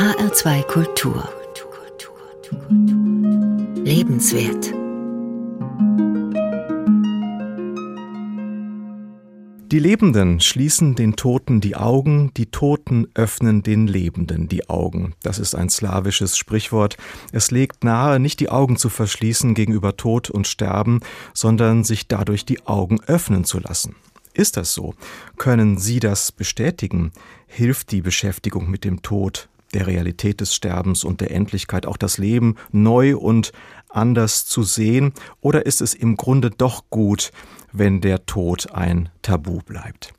HR2 Kultur. Lebenswert. Die Lebenden schließen den Toten die Augen, die Toten öffnen den Lebenden die Augen. Das ist ein slawisches Sprichwort. Es legt nahe, nicht die Augen zu verschließen gegenüber Tod und Sterben, sondern sich dadurch die Augen öffnen zu lassen. Ist das so? Können Sie das bestätigen? Hilft die Beschäftigung mit dem Tod, der Realität des Sterbens und der Endlichkeit auch das Leben neu und anders zu sehen? Oder ist es im Grunde doch gut, wenn der Tod ein Tabu bleibt?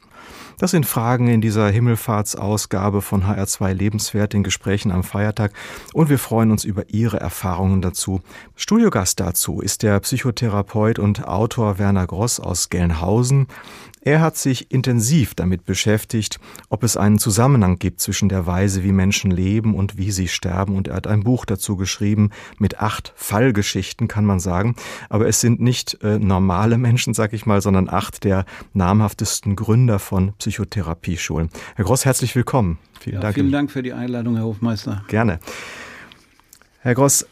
Das sind Fragen in dieser Himmelfahrtsausgabe von HR2 Lebenswert in Gesprächen am Feiertag und wir freuen uns über Ihre Erfahrungen dazu. Studiogast dazu ist der Psychotherapeut und Autor Werner Gross aus Gelnhausen. Er hat sich intensiv damit beschäftigt, ob es einen Zusammenhang gibt zwischen der Weise, wie Menschen leben und wie sie sterben. Und er hat ein Buch dazu geschrieben mit acht Fallgeschichten, kann man sagen. Aber es sind nicht äh, normale Menschen, sag ich mal, sondern acht der namhaftesten Gründer von Psychotherapieschulen. Herr Gross, herzlich willkommen. Vielen ja, Dank. Vielen Dank für die Einladung, Herr Hofmeister. Gerne. Herr Gross,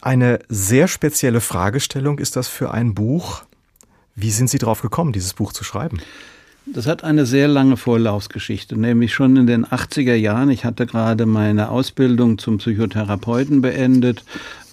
eine sehr spezielle Fragestellung ist das für ein Buch. Wie sind Sie darauf gekommen, dieses Buch zu schreiben? Das hat eine sehr lange Vorlaufsgeschichte, nämlich schon in den 80er Jahren. Ich hatte gerade meine Ausbildung zum Psychotherapeuten beendet.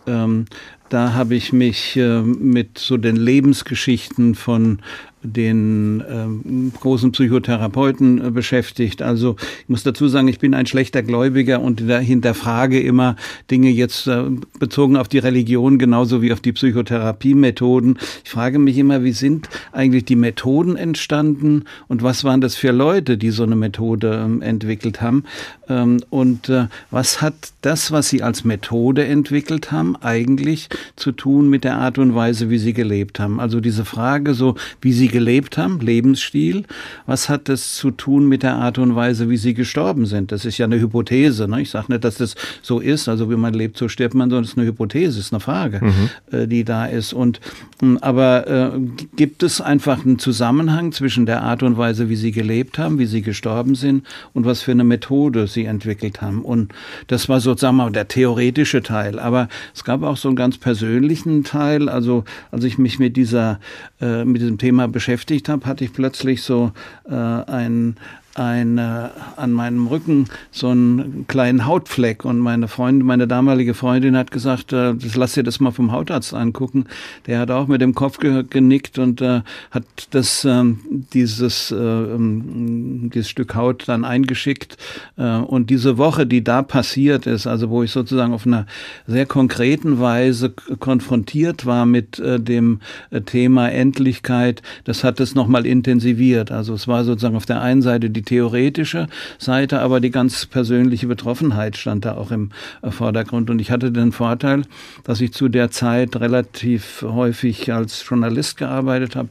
Ähm, da habe ich mich äh, mit so den Lebensgeschichten von den ähm, großen Psychotherapeuten äh, beschäftigt. Also ich muss dazu sagen, ich bin ein schlechter Gläubiger und hinterfrage immer Dinge jetzt äh, bezogen auf die Religion genauso wie auf die Psychotherapiemethoden. Ich frage mich immer, wie sind eigentlich die Methoden entstanden und was waren das für Leute, die so eine Methode ähm, entwickelt haben? Ähm, und äh, was hat das, was sie als Methode entwickelt haben, eigentlich zu tun mit der Art und Weise, wie sie gelebt haben? Also diese Frage so, wie sie gelebt haben, Lebensstil. Was hat das zu tun mit der Art und Weise, wie sie gestorben sind? Das ist ja eine Hypothese. Ne? Ich sage nicht, dass das so ist. Also wie man lebt, so stirbt man, sondern es ist eine Hypothese, es ist eine Frage, mhm. äh, die da ist. Und hm, aber äh, gibt es einfach einen Zusammenhang zwischen der Art und Weise, wie sie gelebt haben, wie sie gestorben sind und was für eine Methode sie entwickelt haben? Und das war sozusagen mal der theoretische Teil. Aber es gab auch so einen ganz persönlichen Teil. Also als ich mich mit dieser äh, mit diesem Thema beschäftigt beschäftigt habe, hatte ich plötzlich so äh, ein ein, äh, an meinem Rücken so einen kleinen Hautfleck und meine Freundin, meine damalige Freundin hat gesagt, äh, das lass dir das mal vom Hautarzt angucken. Der hat auch mit dem Kopf ge genickt und äh, hat das ähm, dieses äh, ähm, dieses Stück Haut dann eingeschickt äh, und diese Woche, die da passiert ist, also wo ich sozusagen auf einer sehr konkreten Weise konfrontiert war mit äh, dem äh, Thema Endlichkeit, das hat es nochmal intensiviert. Also es war sozusagen auf der einen Seite die theoretische Seite, aber die ganz persönliche Betroffenheit stand da auch im äh, Vordergrund. Und ich hatte den Vorteil, dass ich zu der Zeit relativ häufig als Journalist gearbeitet habe.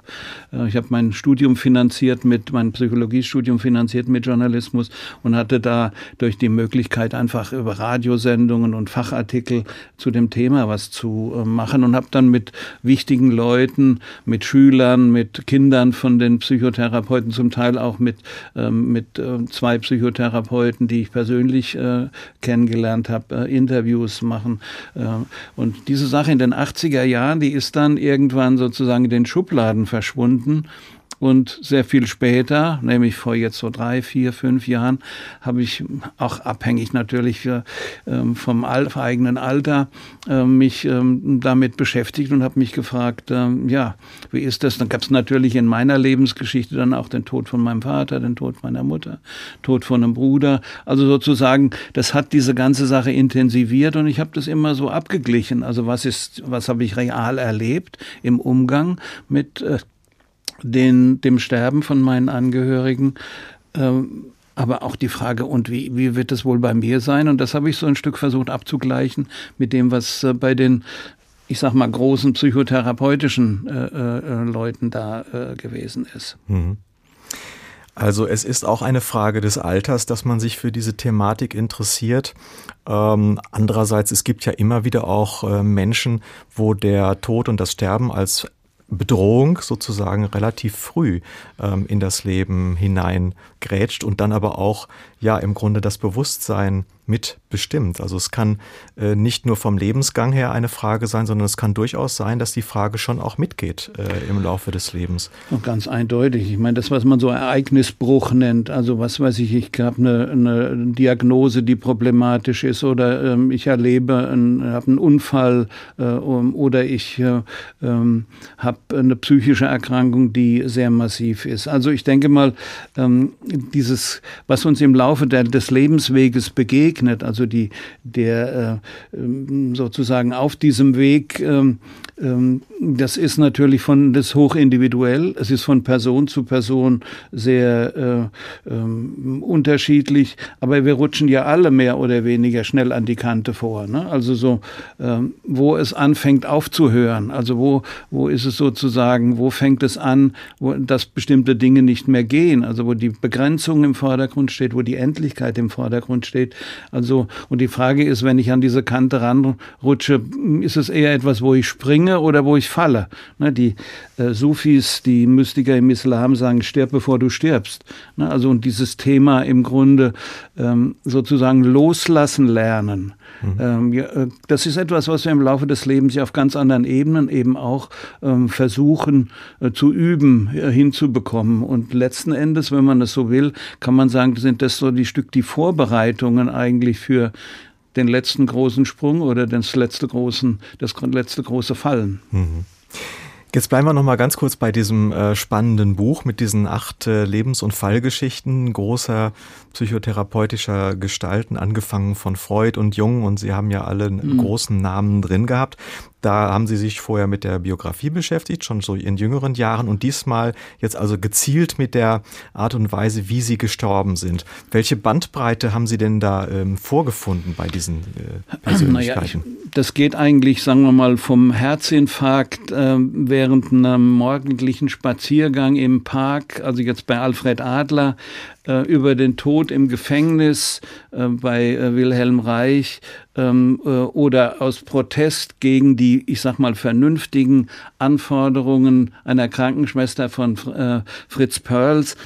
Äh, ich habe mein Studium finanziert mit, mein Psychologiestudium finanziert mit Journalismus und hatte da durch die Möglichkeit einfach über Radiosendungen und Fachartikel zu dem Thema was zu äh, machen und habe dann mit wichtigen Leuten, mit Schülern, mit Kindern von den Psychotherapeuten, zum Teil auch mit ähm, mit äh, zwei Psychotherapeuten, die ich persönlich äh, kennengelernt habe, äh, Interviews machen. Und diese Sache in den 80er Jahren, die ist dann irgendwann sozusagen in den Schubladen verschwunden. Und sehr viel später, nämlich vor jetzt so drei, vier, fünf Jahren, habe ich auch abhängig natürlich äh, vom eigenen Alter äh, mich ähm, damit beschäftigt und habe mich gefragt, äh, ja, wie ist das? Dann gab es natürlich in meiner Lebensgeschichte dann auch den Tod von meinem Vater, den Tod meiner Mutter, Tod von einem Bruder. Also sozusagen, das hat diese ganze Sache intensiviert und ich habe das immer so abgeglichen. Also was ist, was habe ich real erlebt im Umgang mit äh, den, dem Sterben von meinen Angehörigen. Ähm, aber auch die Frage, und wie, wie wird es wohl bei mir sein? Und das habe ich so ein Stück versucht abzugleichen mit dem, was äh, bei den, ich sag mal, großen psychotherapeutischen äh, äh, Leuten da äh, gewesen ist. Mhm. Also es ist auch eine Frage des Alters, dass man sich für diese Thematik interessiert. Ähm, andererseits, es gibt ja immer wieder auch äh, Menschen, wo der Tod und das Sterben als Bedrohung sozusagen relativ früh ähm, in das Leben hineingrätscht und dann aber auch ja im Grunde das Bewusstsein mitbestimmt. Also es kann äh, nicht nur vom Lebensgang her eine Frage sein, sondern es kann durchaus sein, dass die Frage schon auch mitgeht äh, im Laufe des Lebens. Und ganz eindeutig. Ich meine, das, was man so Ereignisbruch nennt, also was weiß ich, ich habe eine, eine Diagnose, die problematisch ist oder ähm, ich erlebe, habe einen Unfall äh, oder ich äh, ähm, habe eine psychische Erkrankung, die sehr massiv ist. Also ich denke mal, ähm, dieses, was uns im Laufe der, des Lebensweges begegnet, begegnet, also die, der äh, ähm, sozusagen auf diesem Weg, ähm, ähm, das ist natürlich von das hochindividuell, es ist von Person zu Person sehr äh, ähm, unterschiedlich, aber wir rutschen ja alle mehr oder weniger schnell an die Kante vor. Ne? Also so, ähm, wo es anfängt aufzuhören, also wo, wo ist es sozusagen, wo fängt es an, wo, dass bestimmte Dinge nicht mehr gehen, also wo die Begrenzung im Vordergrund steht, wo die Endlichkeit im Vordergrund steht. Also, und die Frage ist, wenn ich an diese Kante ranrutsche, ist es eher etwas, wo ich springe oder wo ich falle? Ne, die Sufis, die Mystiker im Islam sagen, stirb bevor du stirbst. Ne, also, und dieses Thema im Grunde ähm, sozusagen loslassen lernen. Mhm. Ähm, äh, das ist etwas, was wir im Laufe des Lebens ja auf ganz anderen Ebenen eben auch ähm, versuchen äh, zu üben, äh, hinzubekommen. Und letzten Endes, wenn man es so will, kann man sagen, sind das so die Stück die Vorbereitungen eigentlich eigentlich für den letzten großen Sprung oder das letzte, großen, das letzte große Fallen. Mhm. Jetzt bleiben wir noch mal ganz kurz bei diesem äh, spannenden Buch mit diesen acht äh, Lebens- und Fallgeschichten großer psychotherapeutischer Gestalten, angefangen von Freud und Jung. Und Sie haben ja alle mhm. großen Namen drin gehabt. Da haben Sie sich vorher mit der Biografie beschäftigt, schon so in jüngeren Jahren und diesmal jetzt also gezielt mit der Art und Weise, wie Sie gestorben sind. Welche Bandbreite haben Sie denn da ähm, vorgefunden bei diesen äh, Persönlichkeiten? Naja, das geht eigentlich, sagen wir mal, vom Herzinfarkt äh, während einem morgendlichen Spaziergang im Park, also jetzt bei Alfred Adler, äh, über den Tod im Gefängnis äh, bei äh, Wilhelm Reich ähm, äh, oder aus Protest gegen die, ich sag mal, vernünftigen Anforderungen einer Krankenschwester von äh, Fritz Perls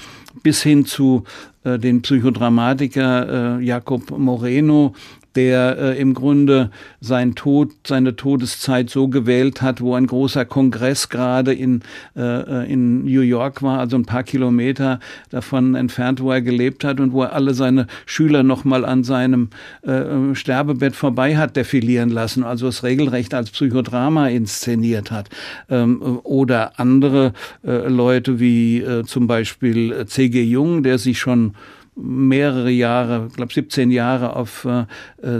bis hin zu den Psychodramatiker Jakob Moreno, der äh, im Grunde sein Tod, seine Todeszeit so gewählt hat, wo ein großer Kongress gerade in, äh, äh, in New York war, also ein paar Kilometer davon entfernt, wo er gelebt hat und wo er alle seine Schüler nochmal an seinem äh, Sterbebett vorbei hat defilieren lassen, also es regelrecht als Psychodrama inszeniert hat. Ähm, oder andere äh, Leute wie äh, zum Beispiel C.G. Jung, der sich schon mehrere Jahre, ich glaube 17 Jahre auf äh,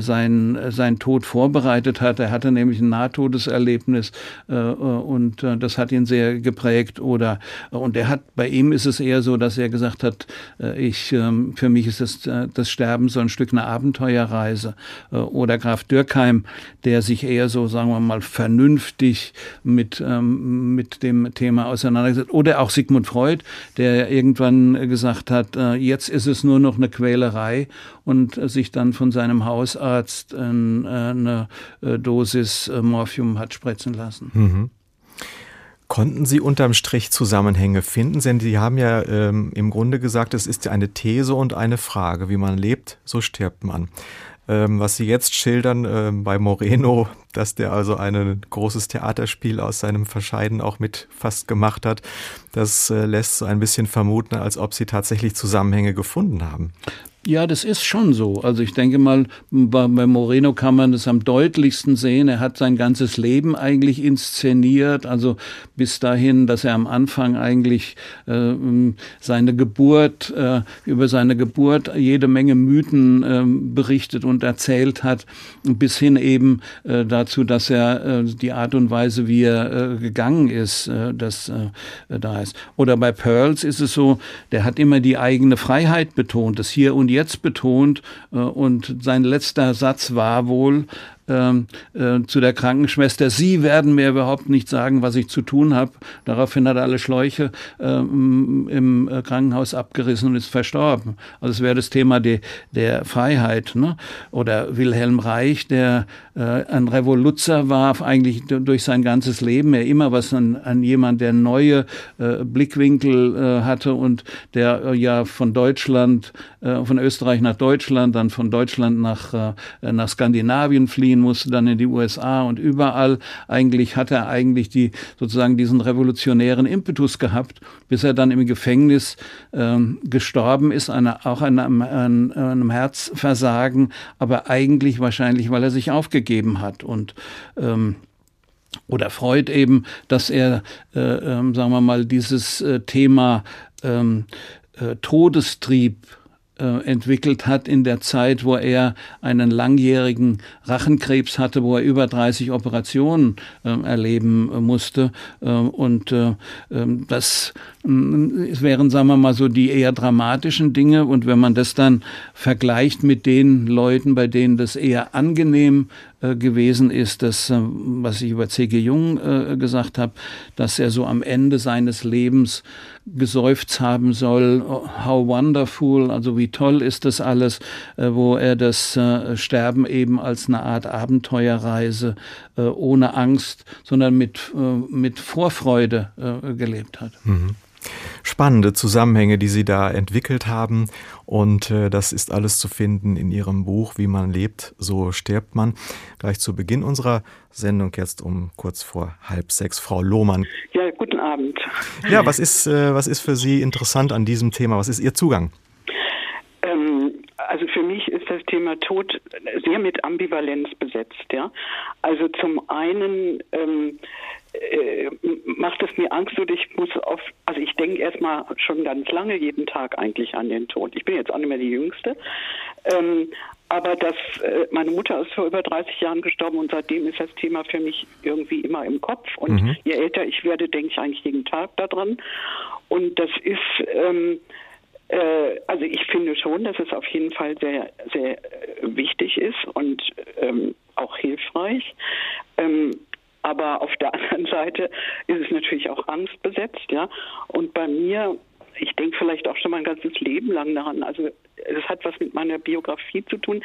seinen, äh, seinen Tod vorbereitet hat. Er hatte nämlich ein Nahtodeserlebnis äh, äh, und äh, das hat ihn sehr geprägt. Oder und er hat bei ihm ist es eher so, dass er gesagt hat, äh, ich ähm, für mich ist das, äh, das Sterben so ein Stück eine Abenteuerreise. Äh, oder Graf Dürkheim, der sich eher so, sagen wir mal, vernünftig mit, ähm, mit dem Thema auseinandergesetzt. Oder auch Sigmund Freud, der irgendwann gesagt hat, äh, jetzt ist es nur noch eine Quälerei und sich dann von seinem Hausarzt äh, eine äh, Dosis äh, Morphium hat spritzen lassen. Mhm. Konnten Sie unterm Strich Zusammenhänge finden? Denn Sie haben ja ähm, im Grunde gesagt, es ist eine These und eine Frage. Wie man lebt, so stirbt man. Ähm, was Sie jetzt schildern äh, bei Moreno, dass der also ein großes Theaterspiel aus seinem Verscheiden auch mit fast gemacht hat, das äh, lässt so ein bisschen vermuten, als ob Sie tatsächlich Zusammenhänge gefunden haben. Ja, das ist schon so. Also ich denke mal, bei, Moreno kann man das am deutlichsten sehen. Er hat sein ganzes Leben eigentlich inszeniert. Also bis dahin, dass er am Anfang eigentlich äh, seine Geburt, äh, über seine Geburt jede Menge Mythen äh, berichtet und erzählt hat, bis hin eben äh, dazu, dass er äh, die Art und Weise, wie er äh, gegangen ist, das da ist. Oder bei Pearls ist es so, der hat immer die eigene Freiheit betont, das Hier und Jetzt jetzt betont äh, und sein letzter Satz war wohl, ähm, äh, zu der Krankenschwester, Sie werden mir überhaupt nicht sagen, was ich zu tun habe. Daraufhin hat er alle Schläuche äh, im äh, Krankenhaus abgerissen und ist verstorben. Also es wäre das Thema de, der Freiheit. Ne? Oder Wilhelm Reich, der äh, ein Revoluzer war, eigentlich durch sein ganzes Leben. Er immer was an, an jemand, der neue äh, Blickwinkel äh, hatte und der ja von Deutschland, von Österreich nach Deutschland, dann von Deutschland nach, nach Skandinavien fliehen musste, dann in die USA und überall. Eigentlich hat er eigentlich die sozusagen diesen revolutionären Impetus gehabt, bis er dann im Gefängnis ähm, gestorben ist, eine, auch an einem, einem Herzversagen, aber eigentlich wahrscheinlich, weil er sich aufgegeben hat und ähm, oder Freud eben, dass er, äh, äh, sagen wir mal, dieses äh, Thema ähm, äh, Todestrieb entwickelt hat in der Zeit, wo er einen langjährigen Rachenkrebs hatte, wo er über 30 Operationen äh, erleben äh, musste. Äh, und äh, ähm, das wären, sagen wir mal, so die eher dramatischen Dinge. Und wenn man das dann vergleicht mit den Leuten, bei denen das eher angenehm äh, gewesen ist, das, äh, was ich über C.G. Jung äh, gesagt habe, dass er so am Ende seines Lebens geseufzt haben soll, how wonderful, also wie toll ist das alles, wo er das Sterben eben als eine Art Abenteuerreise ohne Angst, sondern mit, mit Vorfreude gelebt hat. Mhm spannende Zusammenhänge, die Sie da entwickelt haben. Und äh, das ist alles zu finden in Ihrem Buch Wie man lebt, so stirbt man. Gleich zu Beginn unserer Sendung jetzt um kurz vor halb sechs. Frau Lohmann. Ja, guten Abend. Ja, was ist, äh, was ist für Sie interessant an diesem Thema? Was ist Ihr Zugang? Ähm, also für mich ist das Thema Tod sehr mit Ambivalenz besetzt. Ja, also zum einen ähm, äh, macht es mir Angst und ich muss auf, also ich denke erstmal schon ganz lange jeden Tag eigentlich an den Tod. Ich bin jetzt auch nicht mehr die Jüngste. Ähm, aber das, äh, meine Mutter ist vor über 30 Jahren gestorben und seitdem ist das Thema für mich irgendwie immer im Kopf. Und mhm. je älter ich werde, denke ich eigentlich jeden Tag daran. Und das ist, ähm, äh, also ich finde schon, dass es auf jeden Fall sehr, sehr äh, wichtig ist und ähm, auch hilfreich. Ähm, aber auf der anderen Seite ist es natürlich auch angstbesetzt, ja. Und bei mir, ich denke vielleicht auch schon mein ganzes Leben lang daran. Also es hat was mit meiner Biografie zu tun.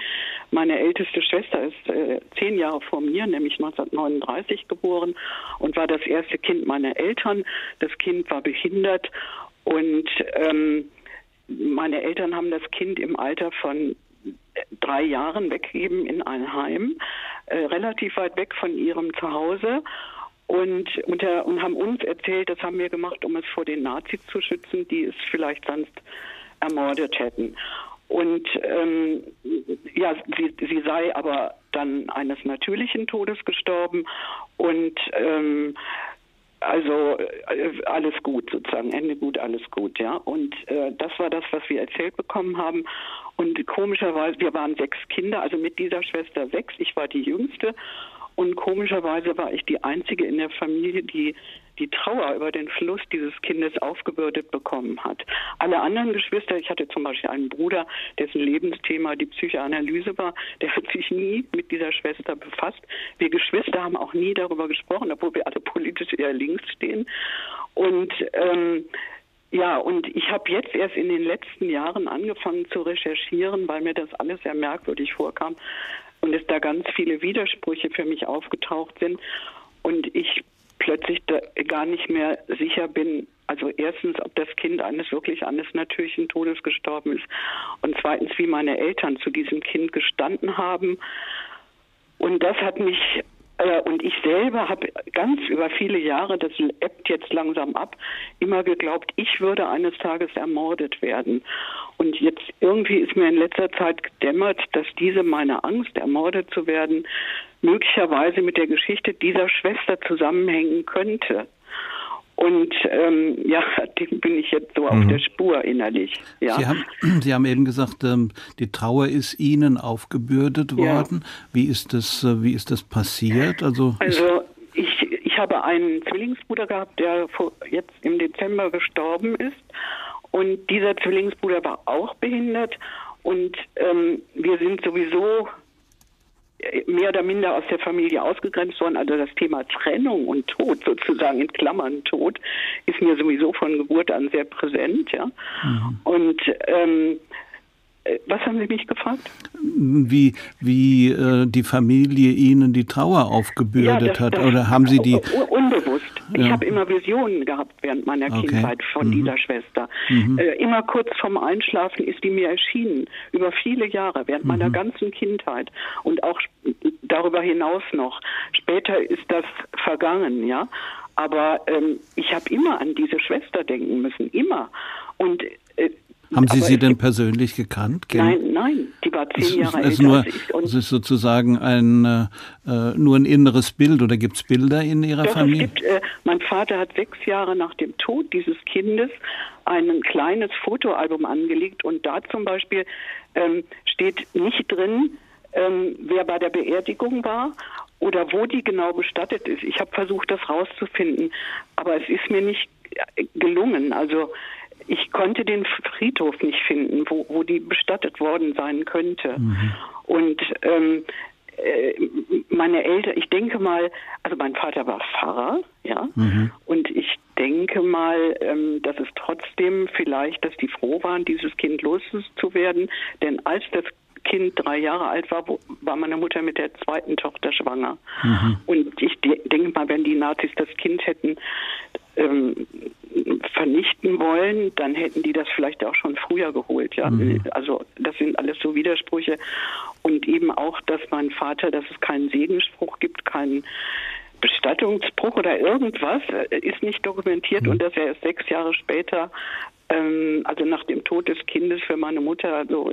Meine älteste Schwester ist äh, zehn Jahre vor mir, nämlich 1939 geboren und war das erste Kind meiner Eltern. Das Kind war behindert und ähm, meine Eltern haben das Kind im Alter von drei Jahren weggegeben in ein Heim, äh, relativ weit weg von ihrem Zuhause. Und, der, und haben uns erzählt, das haben wir gemacht, um es vor den Nazis zu schützen, die es vielleicht sonst ermordet hätten. Und ähm, ja, sie, sie sei aber dann eines natürlichen Todes gestorben und ähm, also äh, alles gut sozusagen, Ende gut, alles gut, ja. Und äh, das war das, was wir erzählt bekommen haben. Und komischerweise, wir waren sechs Kinder, also mit dieser Schwester sechs. Ich war die jüngste und komischerweise war ich die einzige in der Familie, die die Trauer über den Fluss dieses Kindes aufgebürdet bekommen hat. Alle anderen Geschwister, ich hatte zum Beispiel einen Bruder, dessen Lebensthema die Psychoanalyse war, der hat sich nie mit dieser Schwester befasst. Wir Geschwister haben auch nie darüber gesprochen, obwohl wir alle politisch eher links stehen. Und ähm, ja, und ich habe jetzt erst in den letzten Jahren angefangen zu recherchieren, weil mir das alles sehr merkwürdig vorkam und es da ganz viele Widersprüche für mich aufgetaucht sind. Und ich plötzlich gar nicht mehr sicher bin, also erstens, ob das Kind eines wirklich eines natürlichen Todes gestorben ist und zweitens, wie meine Eltern zu diesem Kind gestanden haben. Und das hat mich äh, und ich selber habe ganz über viele Jahre, das ebbt jetzt langsam ab, immer geglaubt, ich würde eines Tages ermordet werden. Und jetzt irgendwie ist mir in letzter Zeit gedämmert, dass diese meine Angst, ermordet zu werden, möglicherweise mit der Geschichte dieser Schwester zusammenhängen könnte. Und ähm, ja, dem bin ich jetzt so mhm. auf der Spur innerlich. Ja. Sie, haben, Sie haben eben gesagt, ähm, die Trauer ist Ihnen aufgebürdet worden. Ja. Wie ist das, äh, wie ist das passiert? Also, also ich, ich habe einen Zwillingsbruder gehabt, der jetzt im Dezember gestorben ist. Und dieser Zwillingsbruder war auch behindert. Und ähm, wir sind sowieso mehr oder minder aus der Familie ausgegrenzt worden. Also das Thema Trennung und Tod, sozusagen in Klammern Tod, ist mir sowieso von Geburt an sehr präsent. Ja. Mhm. Und ähm, äh, was haben Sie mich gefragt? Wie, wie äh, die Familie Ihnen die Trauer aufgebürdet ja, das, hat? Oder haben Sie die. Unbewusst. Ich habe immer Visionen gehabt während meiner Okay. Kindheit von Mhm. dieser Schwester. Äh, immer kurz vorm Einschlafen ist die mir erschienen, über viele Jahre, während meiner ganzen Kindheit und auch darüber hinaus noch. Später ist das vergangen, ja. Aber ähm, ich habe immer an diese Schwester denken müssen, immer. Und äh, Haben Sie sie es denn persönlich gekannt? Nein, nein, die war Es zehn Jahre es ist älter nur, als ich. Und es ist sozusagen ein, äh, nur ein inneres Bild oder gibt es Bilder in Ihrer Doch, es Familie? gibt, äh, mein Vater hat sechs Jahre nach dem Tod dieses Kindes ein kleines Fotoalbum angelegt und da zum Beispiel ähm, steht nicht drin, ähm, wer bei der Beerdigung war oder wo die genau bestattet ist. Ich habe versucht, das rauszufinden, aber es ist mir nicht äh, gelungen. Also ich konnte den Friedhof nicht finden, wo, wo die bestattet worden sein könnte. Und ähm, äh, meine Eltern, ich denke mal, also mein Vater war Pfarrer, ja, und ich denke mal, ähm, dass es trotzdem vielleicht, dass die froh waren, dieses Kind loszuwerden, denn als das Kind drei Jahre alt war, wo- war meine Mutter mit der zweiten Tochter schwanger. Und ich de denke mal, wenn die Nazis das Kind hätten ähm, vernichten wollen, dann hätten die das vielleicht auch schon früher geholt. Ja, also das sind alles so Widersprüche und eben auch, dass mein Vater, dass es keinen Segensspruch gibt, keinen Bestattungsbruch oder irgendwas, äh, ist nicht dokumentiert und dass er erst sechs Jahre später also nach dem Tod des Kindes für meine Mutter so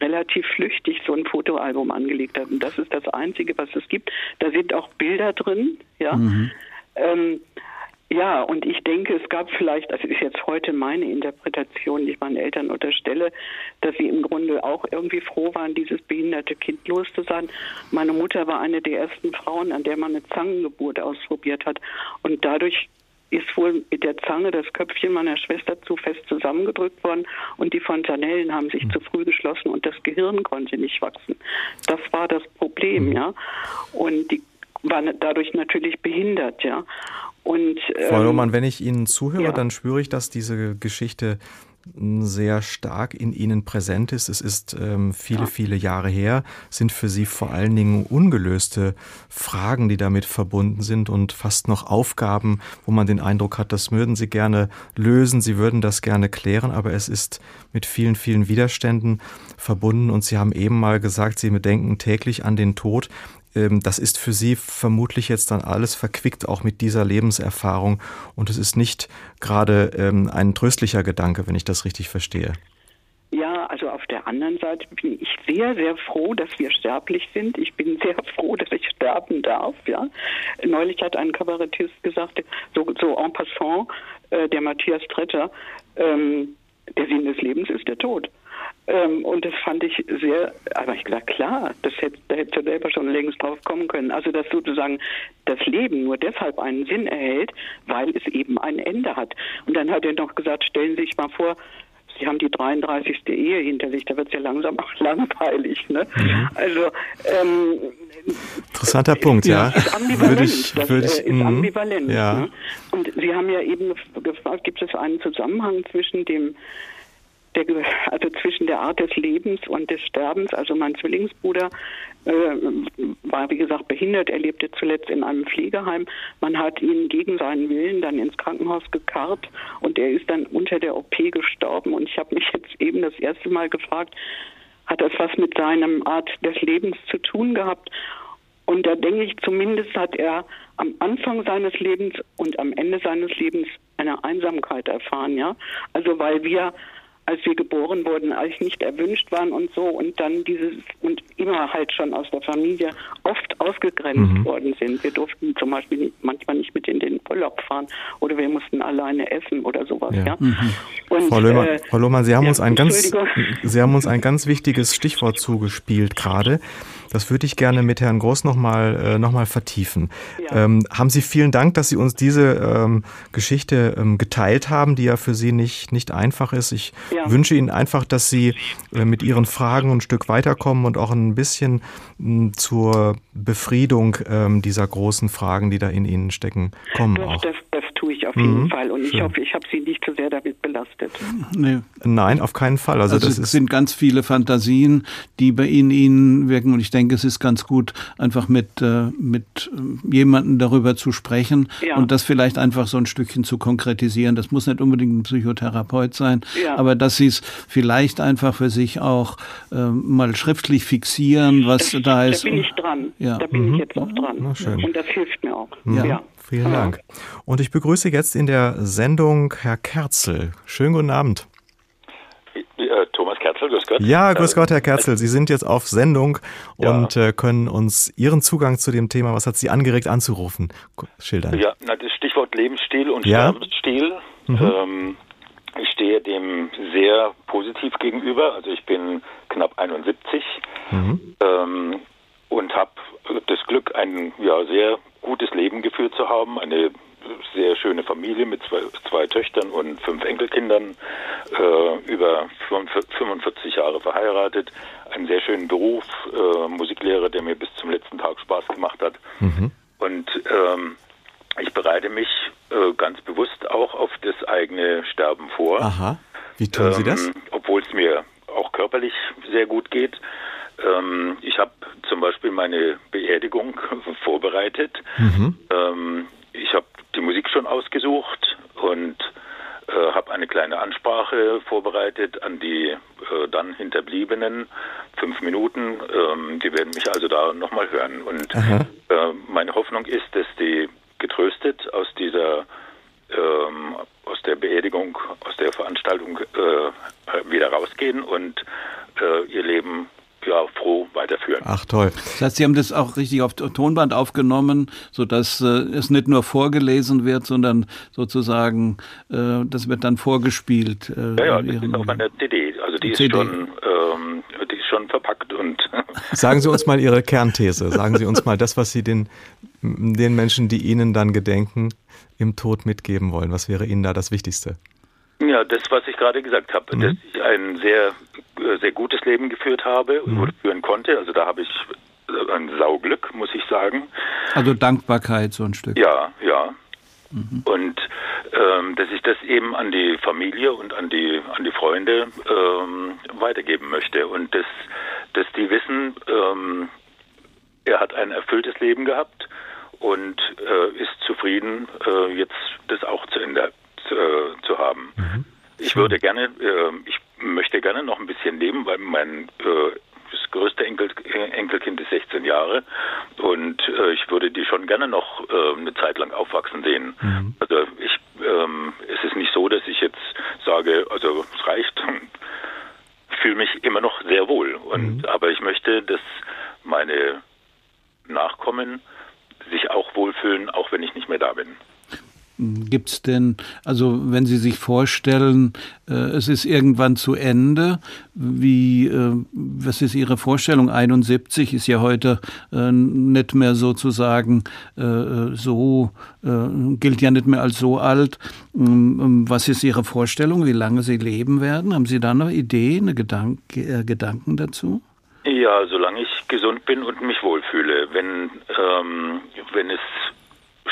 relativ flüchtig so ein Fotoalbum angelegt hat. Und das ist das Einzige, was es gibt. Da sind auch Bilder drin, ja. Ähm, ja, und ich denke, es gab vielleicht, das ist jetzt heute meine Interpretation, die ich meinen Eltern unterstelle, dass sie im Grunde auch irgendwie froh waren, dieses behinderte Kind los zu sein. Meine Mutter war eine der ersten Frauen, an der man eine Zangengeburt ausprobiert hat. Und dadurch ist wohl mit der Zange das Köpfchen meiner Schwester zu fest zusammengedrückt worden und die Fontanellen haben sich zu früh geschlossen und das Gehirn konnte nicht wachsen. Das war das Problem, ja. Und die war dadurch natürlich behindert, ja. Und, Frau ähm, Lohmann, wenn ich Ihnen zuhöre, ja. dann spüre ich, dass diese Geschichte sehr stark in Ihnen präsent ist. Es ist ähm, viele, viele Jahre her, sind für Sie vor allen Dingen ungelöste Fragen, die damit verbunden sind und fast noch Aufgaben, wo man den Eindruck hat, das würden Sie gerne lösen, Sie würden das gerne klären, aber es ist mit vielen, vielen Widerständen verbunden und Sie haben eben mal gesagt, Sie bedenken täglich an den Tod. Ähm, Das ist für Sie vermutlich jetzt dann alles verquickt, auch mit dieser Lebenserfahrung. Und es ist nicht gerade ähm, ein tröstlicher Gedanke, wenn ich das richtig verstehe. Ja, also auf der anderen Seite bin ich sehr, sehr froh, dass wir sterblich sind. Ich bin sehr froh, dass ich sterben darf. Ja, neulich hat ein Kabarettist gesagt, so, so en passant, äh, der Matthias Tretter, ähm, der Sinn des Lebens ist der Tod. Ähm, und das fand ich sehr, aber ich gesagt, klar, das hätte, da hätte er selber schon längst drauf kommen können. Also, dass sozusagen das Leben nur deshalb einen Sinn erhält, weil es eben ein Ende hat. Und dann hat er noch gesagt, stellen Sie sich mal vor, Sie haben die 33. Ehe hinter sich, da wird es ja langsam auch langweilig. Ne? Also, ähm, Interessanter Punkt, ja. ist ambivalent. Würde ich, das würde äh, ich, ist mhm. ambivalent. Ja. Ne? Und Sie haben ja eben gefragt, gibt es einen Zusammenhang zwischen dem der, also zwischen der Art des Lebens und des Sterbens. Also mein Zwillingsbruder äh, war, wie gesagt, behindert. Er lebte zuletzt in einem Pflegeheim. Man hat ihn gegen seinen Willen dann ins Krankenhaus gekarrt und er ist dann unter der OP gestorben. Und ich habe mich jetzt eben das erste Mal gefragt, hat das was mit seinem Art des Lebens zu tun gehabt? Und da denke ich, zumindest hat er am Anfang seines Lebens und am Ende seines Lebens eine Einsamkeit erfahren, ja. Also weil wir als wir geboren wurden, als nicht erwünscht waren und so und dann dieses und immer halt schon aus der Familie oft ausgegrenzt Mhm. worden sind. Wir durften zum Beispiel nicht, manchmal nicht mit in den Urlaub fahren oder wir mussten alleine essen oder sowas. Ja. Ja. Und, Frau Lohmann, äh, Frau Lohmann, Sie haben ja, uns ein ganz, Entschuldigung. Sie haben uns ein ganz wichtiges Stichwort zugespielt gerade. Das würde ich gerne mit Herrn Groß nochmal äh, noch mal vertiefen. Ja. Ähm, haben Sie vielen Dank, dass Sie uns diese ähm, Geschichte ähm, geteilt haben, die ja für Sie nicht, nicht einfach ist. Ich Ja. wünsche Ihnen einfach, dass Sie äh, mit Ihren Fragen ein Stück weiterkommen und auch ein bisschen mh, zur Befriedung ähm, dieser großen Fragen, die da in Ihnen stecken, kommen Doch, auch. das, das auf jeden mhm. Fall. Und ich Schön. hoffe, ich habe Sie nicht zu sehr damit belastet. Nee. Nein, auf keinen Fall. Also, also es sind ganz viele Fantasien, die bei Ihnen, Ihnen wirken. Und ich denke, es ist ganz gut, einfach mit, äh, mit äh, jemandem darüber zu sprechen ja. und das vielleicht einfach so ein Stückchen zu konkretisieren. Das muss nicht unbedingt ein Psychotherapeut sein, ja. aber dass Sie es vielleicht einfach für sich auch äh, mal schriftlich fixieren, was das, da ist. Da bin ich dran. Ja. Da bin mhm. ich jetzt auch dran. Na, schön. Und das hilft mir auch. Mhm. Ja. Vielen Dank. Und ich begrüße jetzt in der Sendung Herr Kerzel. Schönen guten Abend. Thomas Kerzel, grüß Gott. Ja, grüß Gott, Herr Kerzel. Sie sind jetzt auf Sendung ja. und äh, können uns Ihren Zugang zu dem Thema, was hat Sie angeregt anzurufen, schildern. Ja, na, das Stichwort Lebensstil und ja. Sterbenstil. Mhm. Ähm, ich stehe dem sehr positiv gegenüber. Also ich bin knapp 71 mhm. ähm, und habe das Glück, ein ja, sehr gutes Leben geführt zu haben, eine sehr schöne Familie mit zwei, zwei Töchtern und fünf Enkelkindern, äh, über 45 Jahre verheiratet, einen sehr schönen Beruf, äh, Musiklehrer, der mir bis zum letzten Tag Spaß gemacht hat. Mhm. Und ähm, ich bereite mich äh, ganz bewusst auch auf das eigene Sterben vor. Aha. Wie tun Sie das? Ähm, Obwohl es mir auch körperlich sehr gut geht. Ähm, ich habe zum Beispiel meine Beerdigung vorbereitet. Mhm. Ähm, ich habe die Musik schon ausgesucht und äh, habe eine kleine Ansprache vorbereitet an die äh, dann Hinterbliebenen. Fünf Minuten. Ähm, die werden mich also da nochmal hören. Und äh, meine Hoffnung ist, dass die getröstet aus dieser ähm, aus der Beerdigung, aus der Veranstaltung äh, wieder rausgehen und äh, ihr Leben ja, froh weiterführen. Ach toll. Das heißt, Sie haben das auch richtig auf Tonband aufgenommen, sodass äh, es nicht nur vorgelesen wird, sondern sozusagen, äh, das wird dann vorgespielt. Äh, ja, ja, das ist auf meiner CD. Also die CD. ist schon, ähm, die ist schon verpackt und. Sagen Sie uns mal Ihre Kernthese. Sagen Sie uns mal das, was Sie den, den Menschen, die Ihnen dann gedenken, im Tod mitgeben wollen. Was wäre Ihnen da das Wichtigste? Ja, das, was ich gerade gesagt habe, mhm. dass ich ein sehr, äh, sehr gutes Leben geführt habe mhm. oder führen konnte. Also da habe ich äh, ein Sauglück, muss ich sagen. Also Dankbarkeit so ein Stück. Ja, ja. Mhm. Und ähm, dass ich das eben an die Familie und an die an die Freunde ähm, weitergeben möchte und dass dass die wissen, ähm, er hat ein erfülltes Leben gehabt und äh, ist zufrieden, äh, jetzt das auch zu Ende äh, zu haben. Mhm. Ich würde gerne, äh, ich möchte gerne noch ein bisschen leben, weil mein äh, das größte Enkel, Enkelkind ist 16 Jahre und äh, ich würde die schon gerne noch äh, eine Zeit lang aufwachsen sehen. Mhm. Also ich, ähm, es ist nicht so, dass ich jetzt sage, also es reicht. Ich fühle mich immer noch sehr wohl. Und, mhm. Aber ich möchte, dass meine Nachkommen sich auch wohlfühlen, auch wenn ich nicht mehr da bin. Gibt es denn, also wenn Sie sich vorstellen, äh, es ist irgendwann zu Ende, wie, äh, was ist Ihre Vorstellung? 71 ist ja heute äh, nicht mehr sozusagen äh, so, äh, gilt ja nicht mehr als so alt. Ähm, ähm, was ist Ihre Vorstellung, wie lange Sie leben werden? Haben Sie da noch Ideen, eine Gedank äh, Gedanken dazu? Ja, solange ich gesund bin und mich wohlfühle. Wenn, ähm, wenn es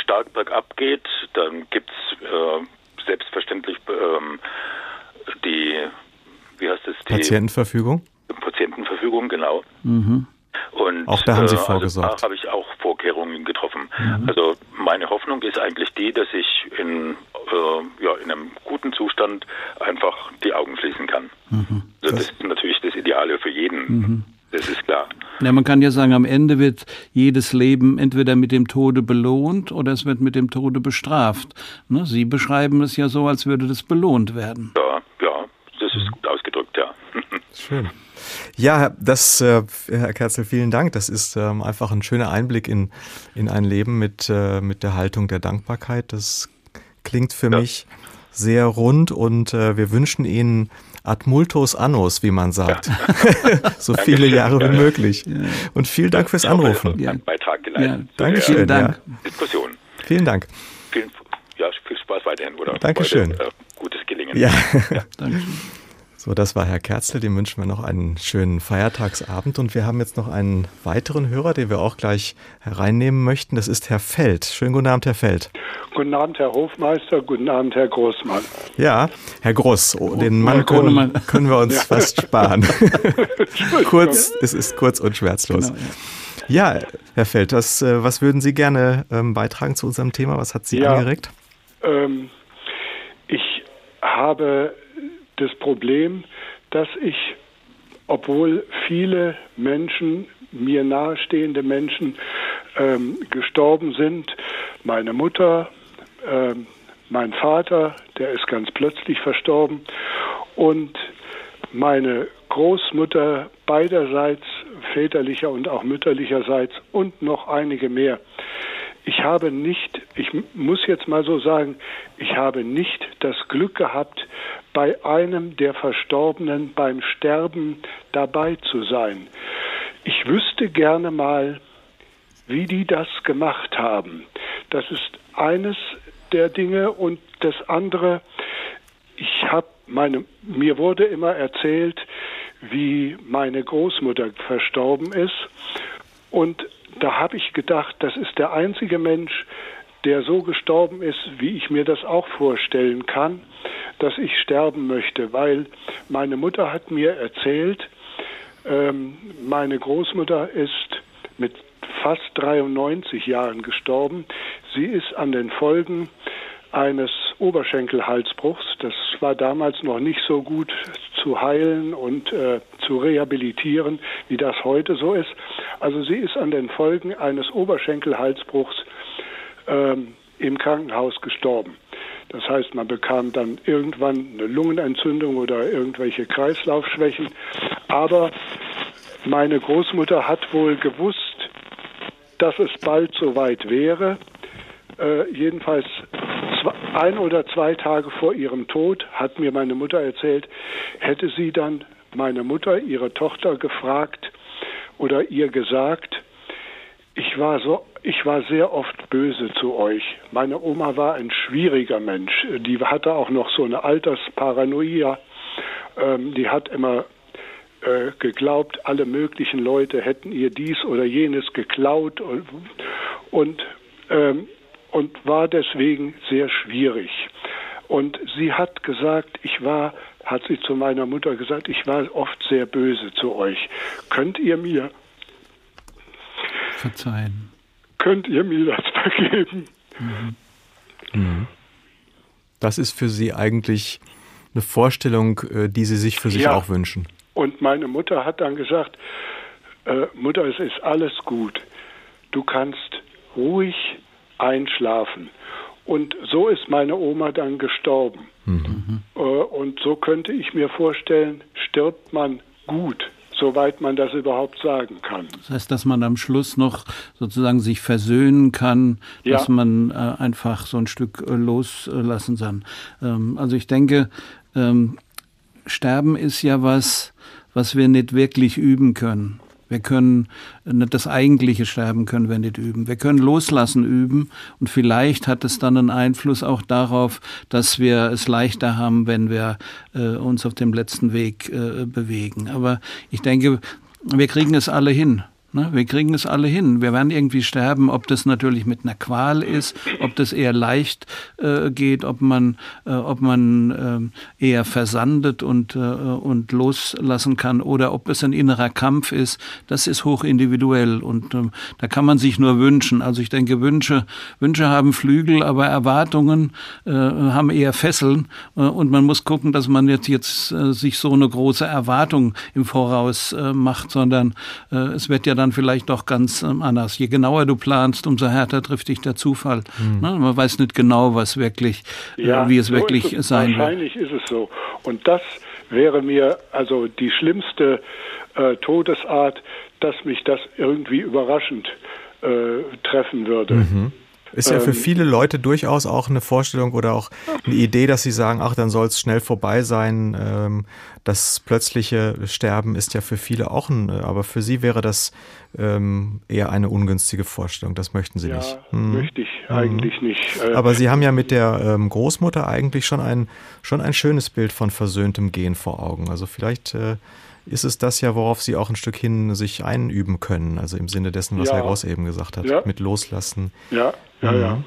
stark bergab geht, dann gibt es äh, selbstverständlich ähm, die, wie heißt es? Die Patientenverfügung? Patientenverfügung, genau. Mhm. Und auch da haben Sie äh, vorgesorgt. Also da habe ich auch Vorkehrungen getroffen. Mhm. Also meine Hoffnung ist eigentlich die, dass ich in, äh, ja, in einem guten Zustand einfach die Augen schließen kann. Mhm. Also das, das, ist natürlich das Ideale für jeden. Das ist klar. Ja, man kann ja sagen, am Ende wird jedes Leben entweder mit dem Tode belohnt oder es wird mit dem Tode bestraft. Ne? Sie beschreiben es ja so, als würde das belohnt werden. Ja, ja, das ist gut ausgedrückt, ja. Schön. Ja, das, äh, Herr Kerzel, vielen Dank. Das ist ähm, einfach ein schöner Einblick in, in ein Leben mit, äh, mit der Haltung der Dankbarkeit. Das klingt für ja. mich sehr rund und äh, wir wünschen Ihnen ad multos annos, wie man sagt. Ja. so viele Jahre wie möglich. Ja. Und vielen Dank fürs Anrufen. Ja. Beitrag geleistet. Ja. Dankeschön. Vielen Dank. Diskussion. Vielen Dank. Vielen, ja, viel Spaß weiterhin. Oder Dankeschön. Heute, äh, gutes Gelingen. Ja. ja. Dankeschön. So, das war Herr Kerzle. Dem wünschen wir noch einen schönen Feiertagsabend. Und wir haben jetzt noch einen weiteren Hörer, den wir auch gleich hereinnehmen möchten. Das ist Herr Feld. Schönen guten Abend, Herr Feld. Guten Abend, Herr Hofmeister. Guten Abend, Herr Großmann. Ja, Herr Groß, oh, den Mann können, können wir uns ja. fast sparen. kurz, es ist kurz und schmerzlos. Genau, ja. ja. Herr Feld, was, äh, was würden Sie gerne ähm, beitragen zu unserem Thema? Was hat Sie ja, angeregt? Ähm, ich habe das Problem, dass ich, obwohl viele Menschen, mir nahestehende Menschen ähm, gestorben sind, meine Mutter, ähm, mein Vater, der ist ganz plötzlich verstorben, und meine Großmutter beiderseits, väterlicher und auch mütterlicherseits und noch einige mehr. Ich habe nicht, ich muss jetzt mal so sagen, ich habe nicht das Glück gehabt, bei einem der Verstorbenen beim Sterben dabei zu sein. Ich wüsste gerne mal, wie die das gemacht haben. Das ist eines der Dinge und das andere, ich habe meine, mir wurde immer erzählt, wie meine Großmutter verstorben ist und da habe ich gedacht, das ist der einzige Mensch, der so gestorben ist, wie ich mir das auch vorstellen kann, dass ich sterben möchte, weil meine Mutter hat mir erzählt, ähm, meine Großmutter ist mit fast 93 Jahren gestorben. Sie ist an den Folgen eines Oberschenkelhalsbruchs, das war damals noch nicht so gut zu heilen und äh, zu rehabilitieren, wie das heute so ist. Also sie ist an den Folgen eines Oberschenkelhalsbruchs ähm, im Krankenhaus gestorben. Das heißt, man bekam dann irgendwann eine Lungenentzündung oder irgendwelche Kreislaufschwächen. Aber meine Großmutter hat wohl gewusst, dass es bald soweit wäre. Äh, jedenfalls ein oder zwei Tage vor ihrem Tod hat mir meine Mutter erzählt, hätte sie dann meine Mutter, ihre Tochter, gefragt oder ihr gesagt, ich war so, ich war sehr oft böse zu euch. Meine Oma war ein schwieriger Mensch. Die hatte auch noch so eine Altersparanoia. Ähm, die hat immer äh, geglaubt, alle möglichen Leute hätten ihr dies oder jenes geklaut und, und, ähm, und war deswegen sehr schwierig. Und sie hat gesagt, ich war, hat sie zu meiner Mutter gesagt, ich war oft sehr böse zu euch. Könnt ihr mir verzeihen. Könnt ihr mir das vergeben? Mhm. Mhm. Das ist für Sie eigentlich eine Vorstellung, äh, die Sie sich für sich ja. auch wünschen. Und meine Mutter hat dann gesagt, äh, Mutter, es ist alles gut. Du kannst ruhig einschlafen. Und so ist meine Oma dann gestorben. Mhm. Äh, und so könnte ich mir vorstellen, stirbt man gut soweit man das überhaupt sagen kann. Das heißt, dass man am Schluss noch sozusagen sich versöhnen kann, ja. dass man äh, einfach so ein Stück äh, loslassen kann. Ähm, also ich denke, ähm, Sterben ist ja was, was wir nicht wirklich üben können. Wir können nicht das eigentliche Sterben können wir nicht üben. Wir können loslassen üben und vielleicht hat es dann einen Einfluss auch darauf, dass wir es leichter haben, wenn wir äh, uns auf dem letzten Weg äh, bewegen. Aber ich denke, wir kriegen es alle hin. Ne? Wir kriegen es alle hin. Wir werden irgendwie sterben, ob das natürlich mit einer Qual ist, ob das eher leicht äh, geht, ob man, äh, ob man äh, eher versandet und, äh, und loslassen kann oder ob es ein innerer Kampf ist. Das ist hochindividuell und ähm, da kann man sich nur wünschen. Also ich denke, Wünsche, Wünsche haben Flügel, aber Erwartungen äh, haben eher Fesseln äh, und man muss gucken, dass man jetzt, jetzt sich so eine große Erwartung im Voraus macht, sondern es wird ja dann dann vielleicht doch ganz ähm, anders. Je genauer du planst, umso härter trifft dich der Zufall. Mhm. Ne? Man weiß nicht genau, was wirklich, äh, ja, wie es so wirklich es, sein wird. Wahrscheinlich ist es so. Und das wäre mir also die schlimmste äh, Todesart, dass mich das irgendwie überraschend äh, treffen würde. Mhm. Ist ja für ähm, viele Leute durchaus auch eine Vorstellung oder auch eine Idee, dass sie sagen, ach, dann soll es schnell vorbei sein. Ähm, das plötzliche Sterben ist ja für viele auch ein, aber für sie wäre das ähm, eher eine ungünstige Vorstellung. Das möchten Sie ja, nicht. Hm. Möchte ich hm. eigentlich nicht. Äh, Aber Sie haben ja mit der Großmutter eigentlich schon ein, schon ein schönes Bild von versöhntem Gehen vor Augen. Also vielleicht äh, ist es das ja, worauf Sie auch ein Stück hin sich einüben können. Also im Sinne dessen, was ja. Herr Ross eben gesagt hat, ja. mit Loslassen. Ja, ja, mhm. ja.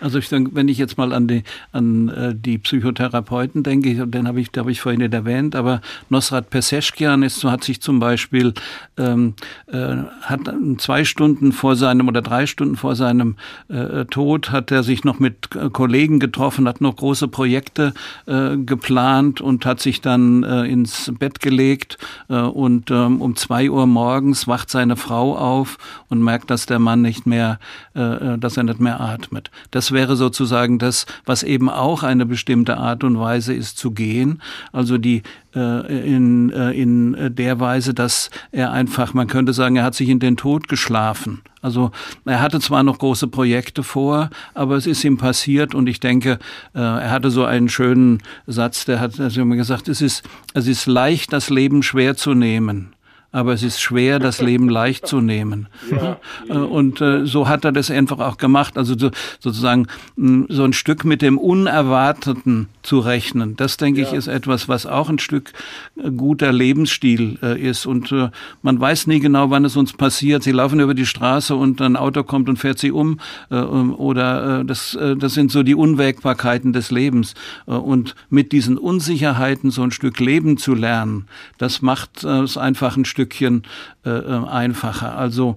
Also ich denke, wenn ich jetzt mal an die, an äh, die Psychotherapeuten denke, den habe ich, habe ich vorhin nicht erwähnt, aber Nosrat Peseschkian ist, hat sich zum Beispiel ähm, äh, hat zwei Stunden vor seinem oder drei Stunden vor seinem äh, Tod hat er sich noch mit äh, Kollegen getroffen, hat noch große Projekte äh, geplant und hat sich dann äh, ins Bett gelegt und ähm, um zwei Uhr morgens wacht seine Frau auf und merkt, dass der Mann nicht mehr, dass er nicht mehr atmet. Das wäre sozusagen das, was eben auch eine bestimmte Art und Weise ist zu gehen. Also die äh, in, äh, in der Weise, dass er einfach, man könnte sagen, er hat sich in den Tod geschlafen. Also er hatte zwar noch große Projekte vor, aber es ist ihm passiert und ich denke, äh, er hatte so einen schönen Satz, der hat also immer gesagt, es ist, es ist leicht, das Leben schwer zu nehmen aber es ist schwer, das Leben leicht zu nehmen. Ja. Äh, und äh, so hat er das einfach auch gemacht. Also so, sozusagen so ein Stück mit dem Unerwarteten zu rechnen. Das, denke ja. ich, ist etwas, was auch ein Stück äh, guter Lebensstil ist. Und man weiß nie genau, wann es uns passiert. Sie laufen über die Straße und ein Auto kommt und fährt sie um. Oder das, das sind so die Unwägbarkeiten des Lebens. Und mit diesen Unsicherheiten so ein Stück leben zu lernen, das macht es einfach ein Stück Stückchen äh, äh, einfacher. Also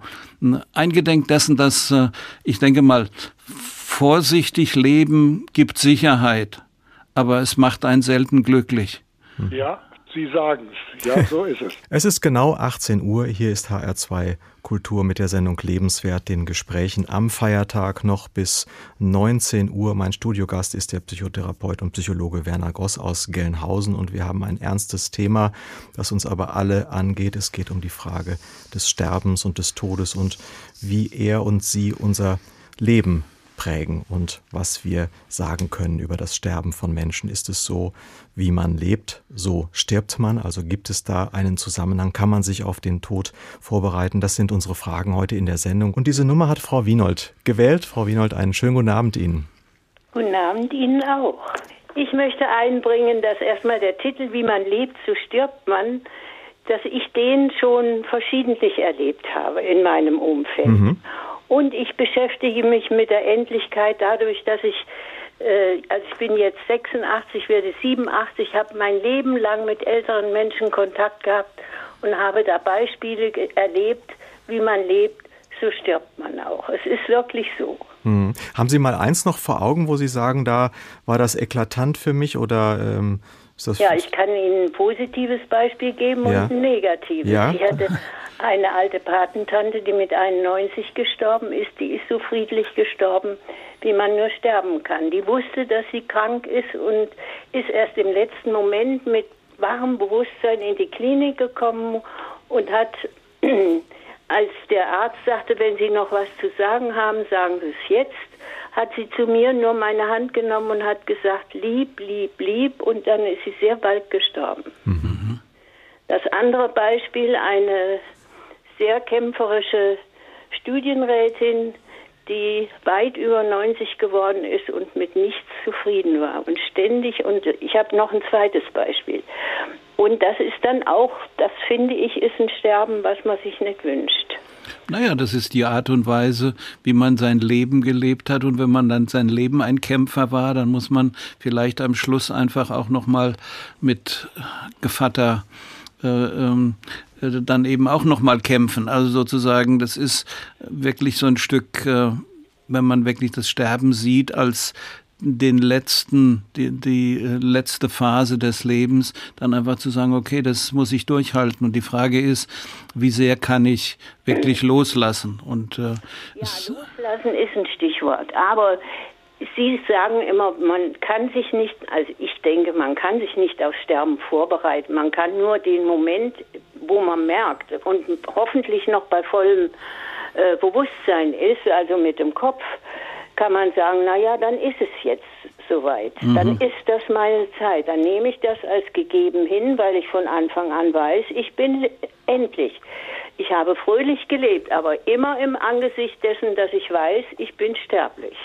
eingedenk dessen, dass äh, ich denke mal, vorsichtig leben gibt Sicherheit, aber es macht einen selten glücklich. Ja, Sie sagen es. Ja, so ist es. es ist genau 18 Uhr. Hier ist HR2 Kultur mit der Sendung Lebenswert, den Gesprächen am Feiertag noch bis 19 Uhr. Mein Studiogast ist der Psychotherapeut und Psychologe Werner Goss aus Gelnhausen und wir haben ein ernstes Thema, das uns aber alle angeht. Es geht um die Frage des Sterbens und des Todes und wie er und sie unser Leben prägen und was wir sagen können über das Sterben von Menschen. Ist es so, wie man lebt, so stirbt man? Also gibt es da einen Zusammenhang? Kann man sich auf den Tod vorbereiten? Das sind unsere Fragen heute in der Sendung. Und diese Nummer hat Frau Wienold gewählt. Frau Wienold, einen schönen guten Abend Ihnen. Guten Abend Ihnen auch. Ich möchte einbringen, dass erstmal der Titel Wie man lebt, so stirbt man, dass ich den schon verschiedentlich erlebt habe in meinem Umfeld. Mhm. Und ich beschäftige mich mit der Endlichkeit dadurch, dass ich, äh, also ich bin jetzt 86, werde 87, habe mein Leben lang mit älteren Menschen Kontakt gehabt und habe da Beispiele erlebt, wie man lebt, so stirbt man auch. Es ist wirklich so. Hm. Haben Sie mal eins noch vor Augen, wo Sie sagen, da war das eklatant für mich oder ähm, Ja, ich kann Ihnen ein positives Beispiel geben ja. und ein negatives. Ja. Ich hatte eine alte Patentante, die mit 91 gestorben ist, die ist so friedlich gestorben, wie man nur sterben kann. Die wusste, dass sie krank ist und ist erst im letzten Moment mit wahrem Bewusstsein in die Klinik gekommen und hat, als der Arzt sagte, wenn Sie noch was zu sagen haben, sagen Sie es jetzt, hat sie zu mir nur meine Hand genommen und hat gesagt, lieb, lieb, lieb und dann ist sie sehr bald gestorben. Mhm. Das andere Beispiel, eine sehr kämpferische Studienrätin, die weit über 90 geworden ist und mit nichts zufrieden war und ständig und ich habe noch ein zweites Beispiel. Und das ist dann auch, das finde ich, ist ein Sterben, was man sich nicht wünscht. Naja, das ist die Art und Weise, wie man sein Leben gelebt hat. Und wenn man dann sein Leben ein Kämpfer war, dann muss man vielleicht am Schluss einfach auch nochmal mit Gevatter äh, ähm, äh, dann eben auch nochmal kämpfen. Also sozusagen, das ist wirklich so ein Stück, äh, wenn man wirklich das Sterben sieht als den letzten, die, die äh, letzte Phase des Lebens, dann einfach zu sagen, okay, das muss ich durchhalten. Und die Frage ist, wie sehr kann ich wirklich loslassen? Und äh, ja, loslassen ist ein Stichwort. Aber Sie sagen immer, man kann sich nicht, also ich denke, man kann sich nicht aufs Sterben vorbereiten. Man kann nur den Moment, wo man merkt und hoffentlich noch bei vollem äh, Bewusstsein ist, also mit dem Kopf, kann man sagen, na ja, dann ist es jetzt soweit. Mhm. Dann ist das meine Zeit. Dann nehme ich das als gegeben hin, weil ich von Anfang an weiß, ich bin endlich. Ich habe fröhlich gelebt, aber immer im Angesicht dessen, dass ich weiß, ich bin sterblich.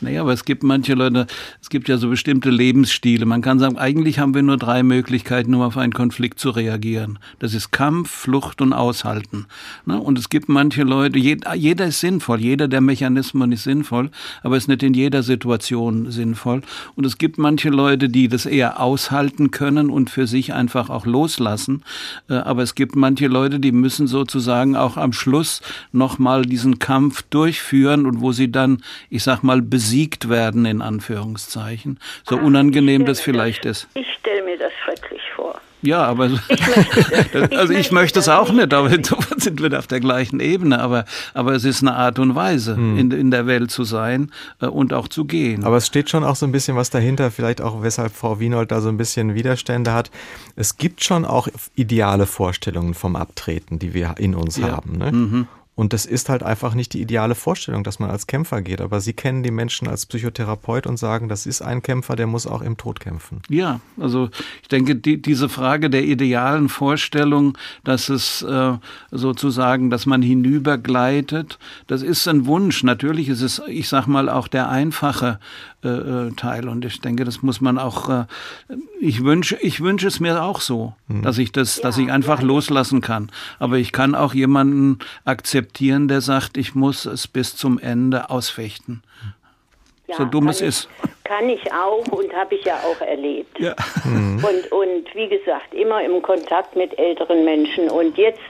Naja, aber es gibt manche Leute, es gibt ja so bestimmte Lebensstile. Man kann sagen, eigentlich haben wir nur drei Möglichkeiten, um auf einen Konflikt zu reagieren. Das ist Kampf, Flucht und Aushalten. Ne? Und es gibt manche Leute, jeder ist sinnvoll, jeder der Mechanismen ist sinnvoll, aber ist nicht in jeder Situation sinnvoll. Und es gibt manche Leute, die das eher aushalten können und für sich einfach auch loslassen. Äh, aber es gibt manche Leute, die müssen sozusagen auch am Schluss nochmal diesen Kampf durchführen und wo sie dann, ich sag mal, besiegt werden, in Anführungszeichen. So Ach, unangenehm das vielleicht das, ist. Ich stelle mir das schrecklich vor. Ja, aber ich also ich, möchte es auch nicht, aber insofern sind wir auf der gleichen Ebene. Aber, aber es ist eine Art und Weise, hm. in, in der Welt zu sein äh, und auch zu gehen. Aber es steht schon auch so ein bisschen was dahinter, vielleicht auch weshalb Frau Wienold da so ein bisschen Widerstände hat. Es gibt schon auch ideale Vorstellungen vom Abtreten, die wir in uns ja. haben. Ne? Mhm. Und das ist halt einfach nicht die ideale Vorstellung, dass man als Kämpfer geht. Aber Sie kennen die Menschen als Psychotherapeut und sagen, das ist ein Kämpfer, der muss auch im Tod kämpfen. Ja, also ich denke, die, diese Frage der idealen Vorstellung, dass es äh, sozusagen, dass man hinübergleitet, das ist ein Wunsch. Natürlich ist es, ich sag mal, auch der einfache äh, äh, Teil. Und ich denke, das muss man auch, äh, ich wünsche, ich wünsche es mir auch so, mhm. dass ich das, ja, dass ich einfach ja. loslassen kann. Aber ich kann auch jemanden akzeptieren, der sagt, ich muss es bis zum Ende ausfechten. Ja, so dumm es ist. Kann ich auch und habe ich ja auch erlebt. Ja. Mhm. Und, und wie gesagt, immer im Kontakt mit älteren Menschen. Und jetzt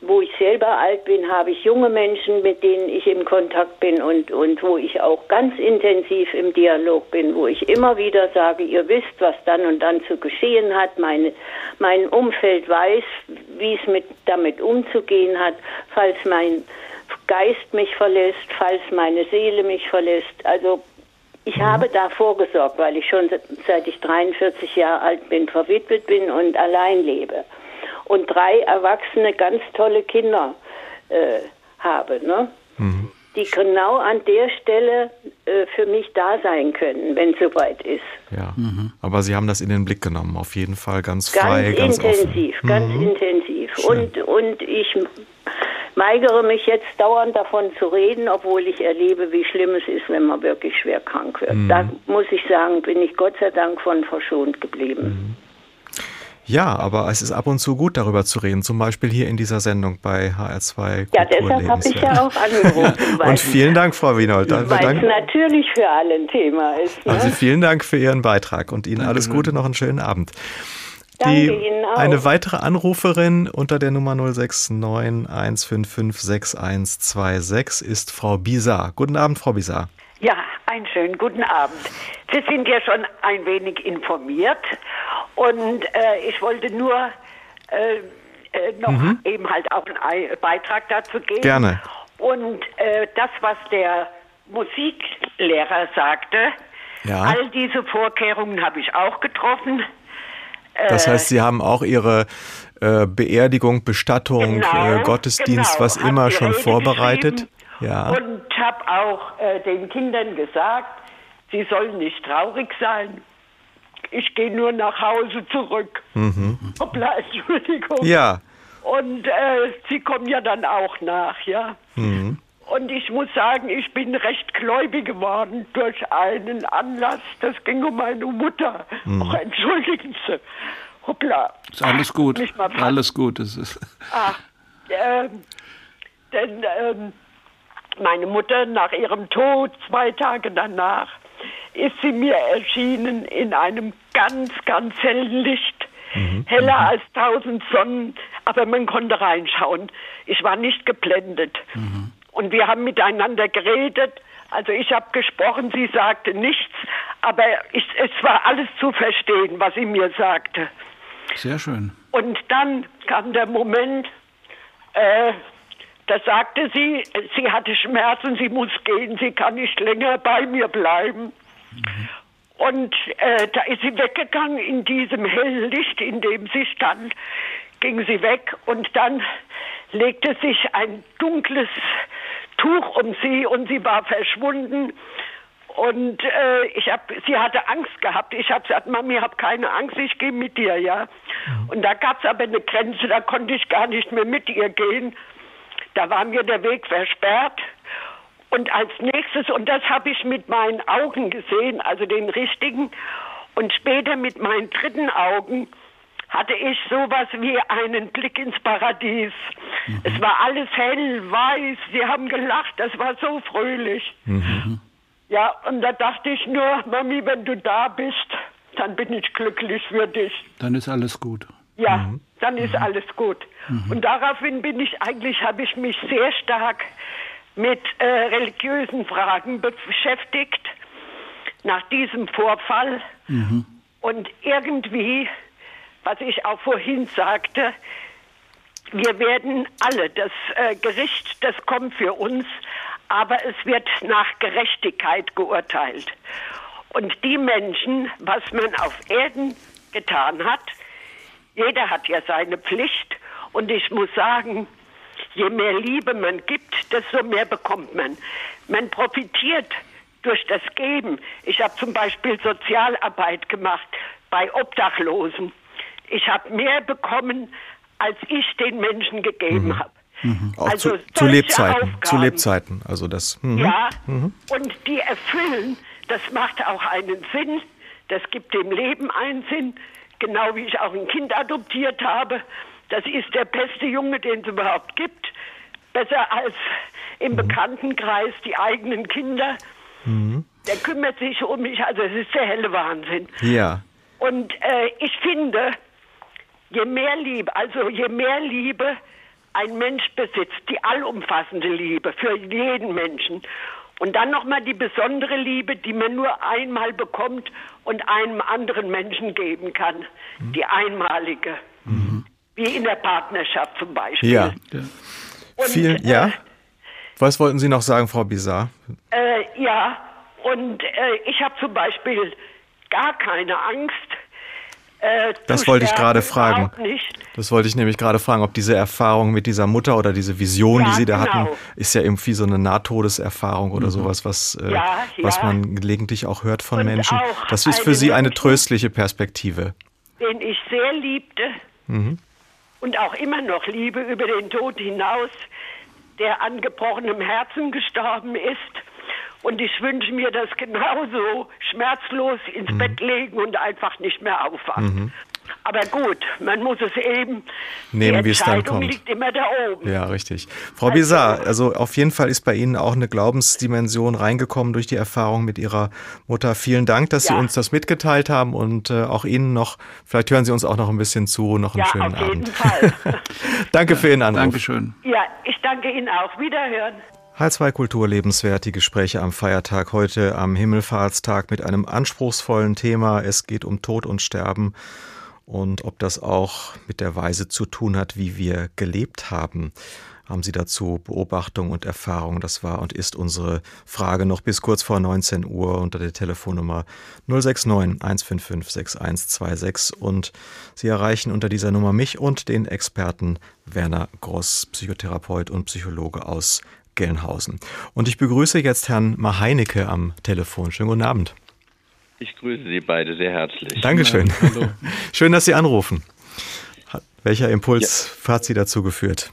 wo ich selber alt bin, habe ich junge Menschen, mit denen ich im Kontakt bin und, und wo ich auch ganz intensiv im Dialog bin, wo ich immer wieder sage, ihr wisst, was dann und dann zu geschehen hat, meine, mein Umfeld weiß, wie es mit, damit umzugehen hat, falls mein Geist mich verlässt, falls meine Seele mich verlässt. Also ich mhm. habe da vorgesorgt, weil ich schon seit ich 43 Jahre alt bin, verwitwet bin und allein lebe und drei erwachsene, ganz tolle Kinder äh, habe, ne? Mhm. die genau an der Stelle äh, für mich da sein können, wenn es soweit ist. Ja, mhm. aber Sie haben das in den Blick genommen, auf jeden Fall ganz frei, ganz, ganz intensiv, offen. ganz mhm. intensiv. Und, und ich weigere mich jetzt dauernd davon zu reden, obwohl ich erlebe, wie schlimm es ist, wenn man wirklich schwer krank wird. Mhm. Da muss ich sagen, bin ich Gott sei Dank von verschont geblieben. Ja, aber es ist ab und zu gut, darüber zu reden, zum Beispiel hier in dieser Sendung bei HR2 Ja, deshalb habe ich ja auch angerufen. und vielen Dank, Frau Wienold. Weil es natürlich für alle ein Thema ist. Ne? Also vielen Dank für Ihren Beitrag und Ihnen alles Gute, noch einen schönen Abend. Die, Danke Ihnen auch. Eine weitere Anruferin unter der Nummer 069 155 6126 ist Frau Bizar. Guten Abend, Frau Bizar. Ja, einen schönen guten Abend. Sie sind ja schon ein wenig informiert und äh, ich wollte nur äh, äh, noch mhm. eben halt auch einen Beitrag dazu geben. Gerne. Und äh, das, was der Musiklehrer sagte, ja. all diese Vorkehrungen habe ich auch getroffen. Das äh, heißt, Sie haben auch Ihre äh, Beerdigung, Bestattung, genau, Gottesdienst, genau, was immer schon vorbereitet. Ja. Und habe auch den Kindern gesagt, sie sollen nicht traurig sein ich gehe nur nach Hause zurück. Mhm. Hoppla, Entschuldigung. Ja. Und äh, sie kommen ja dann auch nach, ja. Mhm. Und ich muss sagen, ich bin recht gläubig geworden durch einen Anlass. Das ging um meine Mutter. Mhm. Och, entschuldigen Sie. Hoppla. Ist alles gut. Alles gut. Es ist. Ach, äh, denn äh, meine Mutter nach ihrem Tod, zwei Tage danach, ist sie mir erschienen in einem ganz, ganz hellen Licht. Mhm. Heller mhm. als tausend Sonnen, aber man konnte reinschauen. Ich war nicht geblendet. Mhm. Und wir haben miteinander geredet. Also ich habe gesprochen, sie sagte nichts, aber ich, es war alles zu verstehen, was sie mir sagte. Sehr schön. Und dann kam der Moment, äh, da sagte sie, sie hatte Schmerzen, sie muss gehen, sie kann nicht länger bei mir bleiben. Mhm. Und äh, da ist sie weggegangen in diesem hellen Licht, in dem sie stand, ging sie weg und dann legte sich ein dunkles Tuch um sie und sie war verschwunden. Und äh, ich hab, sie hatte Angst gehabt. Ich habe gesagt, Mami, hab keine Angst, ich gehe mit dir, ja. Mhm. Und da gab es aber eine Grenze, da konnte ich gar nicht mehr mit ihr gehen. Da war mir der Weg versperrt. Und als nächstes, und das habe ich mit meinen Augen gesehen, also den richtigen, und später mit meinen dritten Augen hatte ich sowas wie einen Blick ins Paradies. Mhm. Es war alles hell, weiß, sie haben gelacht, das war so fröhlich. Mhm. Ja, und da dachte ich nur, Mami, wenn du da bist, dann bin ich glücklich für dich. Dann ist alles gut. Ja, mhm. dann ist mhm. alles gut. Mhm. Und daraufhin bin ich eigentlich, habe ich mich sehr stark mit äh, religiösen Fragen beschäftigt nach diesem Vorfall. Mhm. Und irgendwie, was ich auch vorhin sagte, wir werden alle, das äh, Gericht, das kommt für uns, aber es wird nach Gerechtigkeit geurteilt. Und die Menschen, was man auf Erden getan hat, jeder hat ja seine Pflicht. Und ich muss sagen, je mehr Liebe man gibt, desto mehr bekommt man. Man profitiert durch das Geben. Ich habe zum Beispiel Sozialarbeit gemacht bei Obdachlosen. Ich habe mehr bekommen, als ich den Menschen gegeben mhm. habe. Mhm. Auch also zu, zu Lebzeiten. Aufgaben. Zu Lebzeiten. Also das. Mhm. Ja. Mhm. Und die erfüllen. Das macht auch einen Sinn. Das gibt dem Leben einen Sinn. Genau wie ich auch ein Kind adoptiert habe. Das ist der beste Junge, den es überhaupt gibt. Besser als im mhm. Bekanntenkreis die eigenen Kinder. Mhm. Der kümmert sich um mich. Also es ist der helle Wahnsinn. Ja. Und äh, ich finde, je mehr Liebe, also je mehr Liebe ein Mensch besitzt, die allumfassende Liebe für jeden Menschen. Und dann nochmal die besondere Liebe, die man nur einmal bekommt und einem anderen Menschen geben kann. Mhm. Die einmalige. Mhm. Wie in der Partnerschaft zum Beispiel. Ja. Und, Viel, äh, ja. Was wollten Sie noch sagen, Frau Bizarre? Äh, ja, und äh, ich habe zum Beispiel gar keine Angst, äh, das wollte ich gerade fragen. Das wollte ich nämlich gerade fragen, ob diese Erfahrung mit dieser Mutter oder diese Vision, ja, die Sie da genau. hatten, ist ja irgendwie so eine Nahtodeserfahrung oder mhm. sowas, was, äh, ja, was man gelegentlich auch hört von Und Menschen. Das ist für Sie eine tröstliche Perspektive. Den ich sehr liebte mhm. und auch immer noch liebe über den Tod hinaus, der an gebrochenem Herzen gestorben ist und ich wünsche mir das genauso schmerzlos ins mhm. Bett legen und einfach nicht mehr aufwachen. Mhm. Aber gut, man muss es eben nehmen, wie es dann kommt. liegt immer da oben. Ja, richtig. Frau Bizar, also auf jeden Fall ist bei Ihnen auch eine Glaubensdimension reingekommen durch die Erfahrung mit Ihrer Mutter. Vielen Dank, dass ja. Sie uns das mitgeteilt haben und äh, auch Ihnen noch, vielleicht hören Sie uns auch noch ein bisschen zu, noch einen ja, schönen auf Abend. Jeden Fall. danke für Ihren Anruf. Dankeschön. Ja, ich danke Ihnen auch. Wiederhören. H2 Kultur lebenswert, die Gespräche am Feiertag heute am Himmelfahrtstag mit einem anspruchsvollen Thema. Es geht um Tod und Sterben und ob das auch mit der Weise zu tun hat, wie wir gelebt haben. Haben Sie dazu Beobachtung und Erfahrung? Das war und ist unsere Frage noch bis kurz vor 19 Uhr unter der Telefonnummer 069 155 6126 und Sie erreichen unter dieser Nummer mich und den Experten Werner Gross, Psychotherapeut und Psychologe aus Gelnhausen. Und ich begrüße jetzt Herrn Maheinecke am Telefon. Schönen guten Abend. Ich grüße Sie beide sehr herzlich. Dankeschön. Hallo. Schön, dass Sie anrufen. Welcher Impuls ja. hat Sie dazu geführt?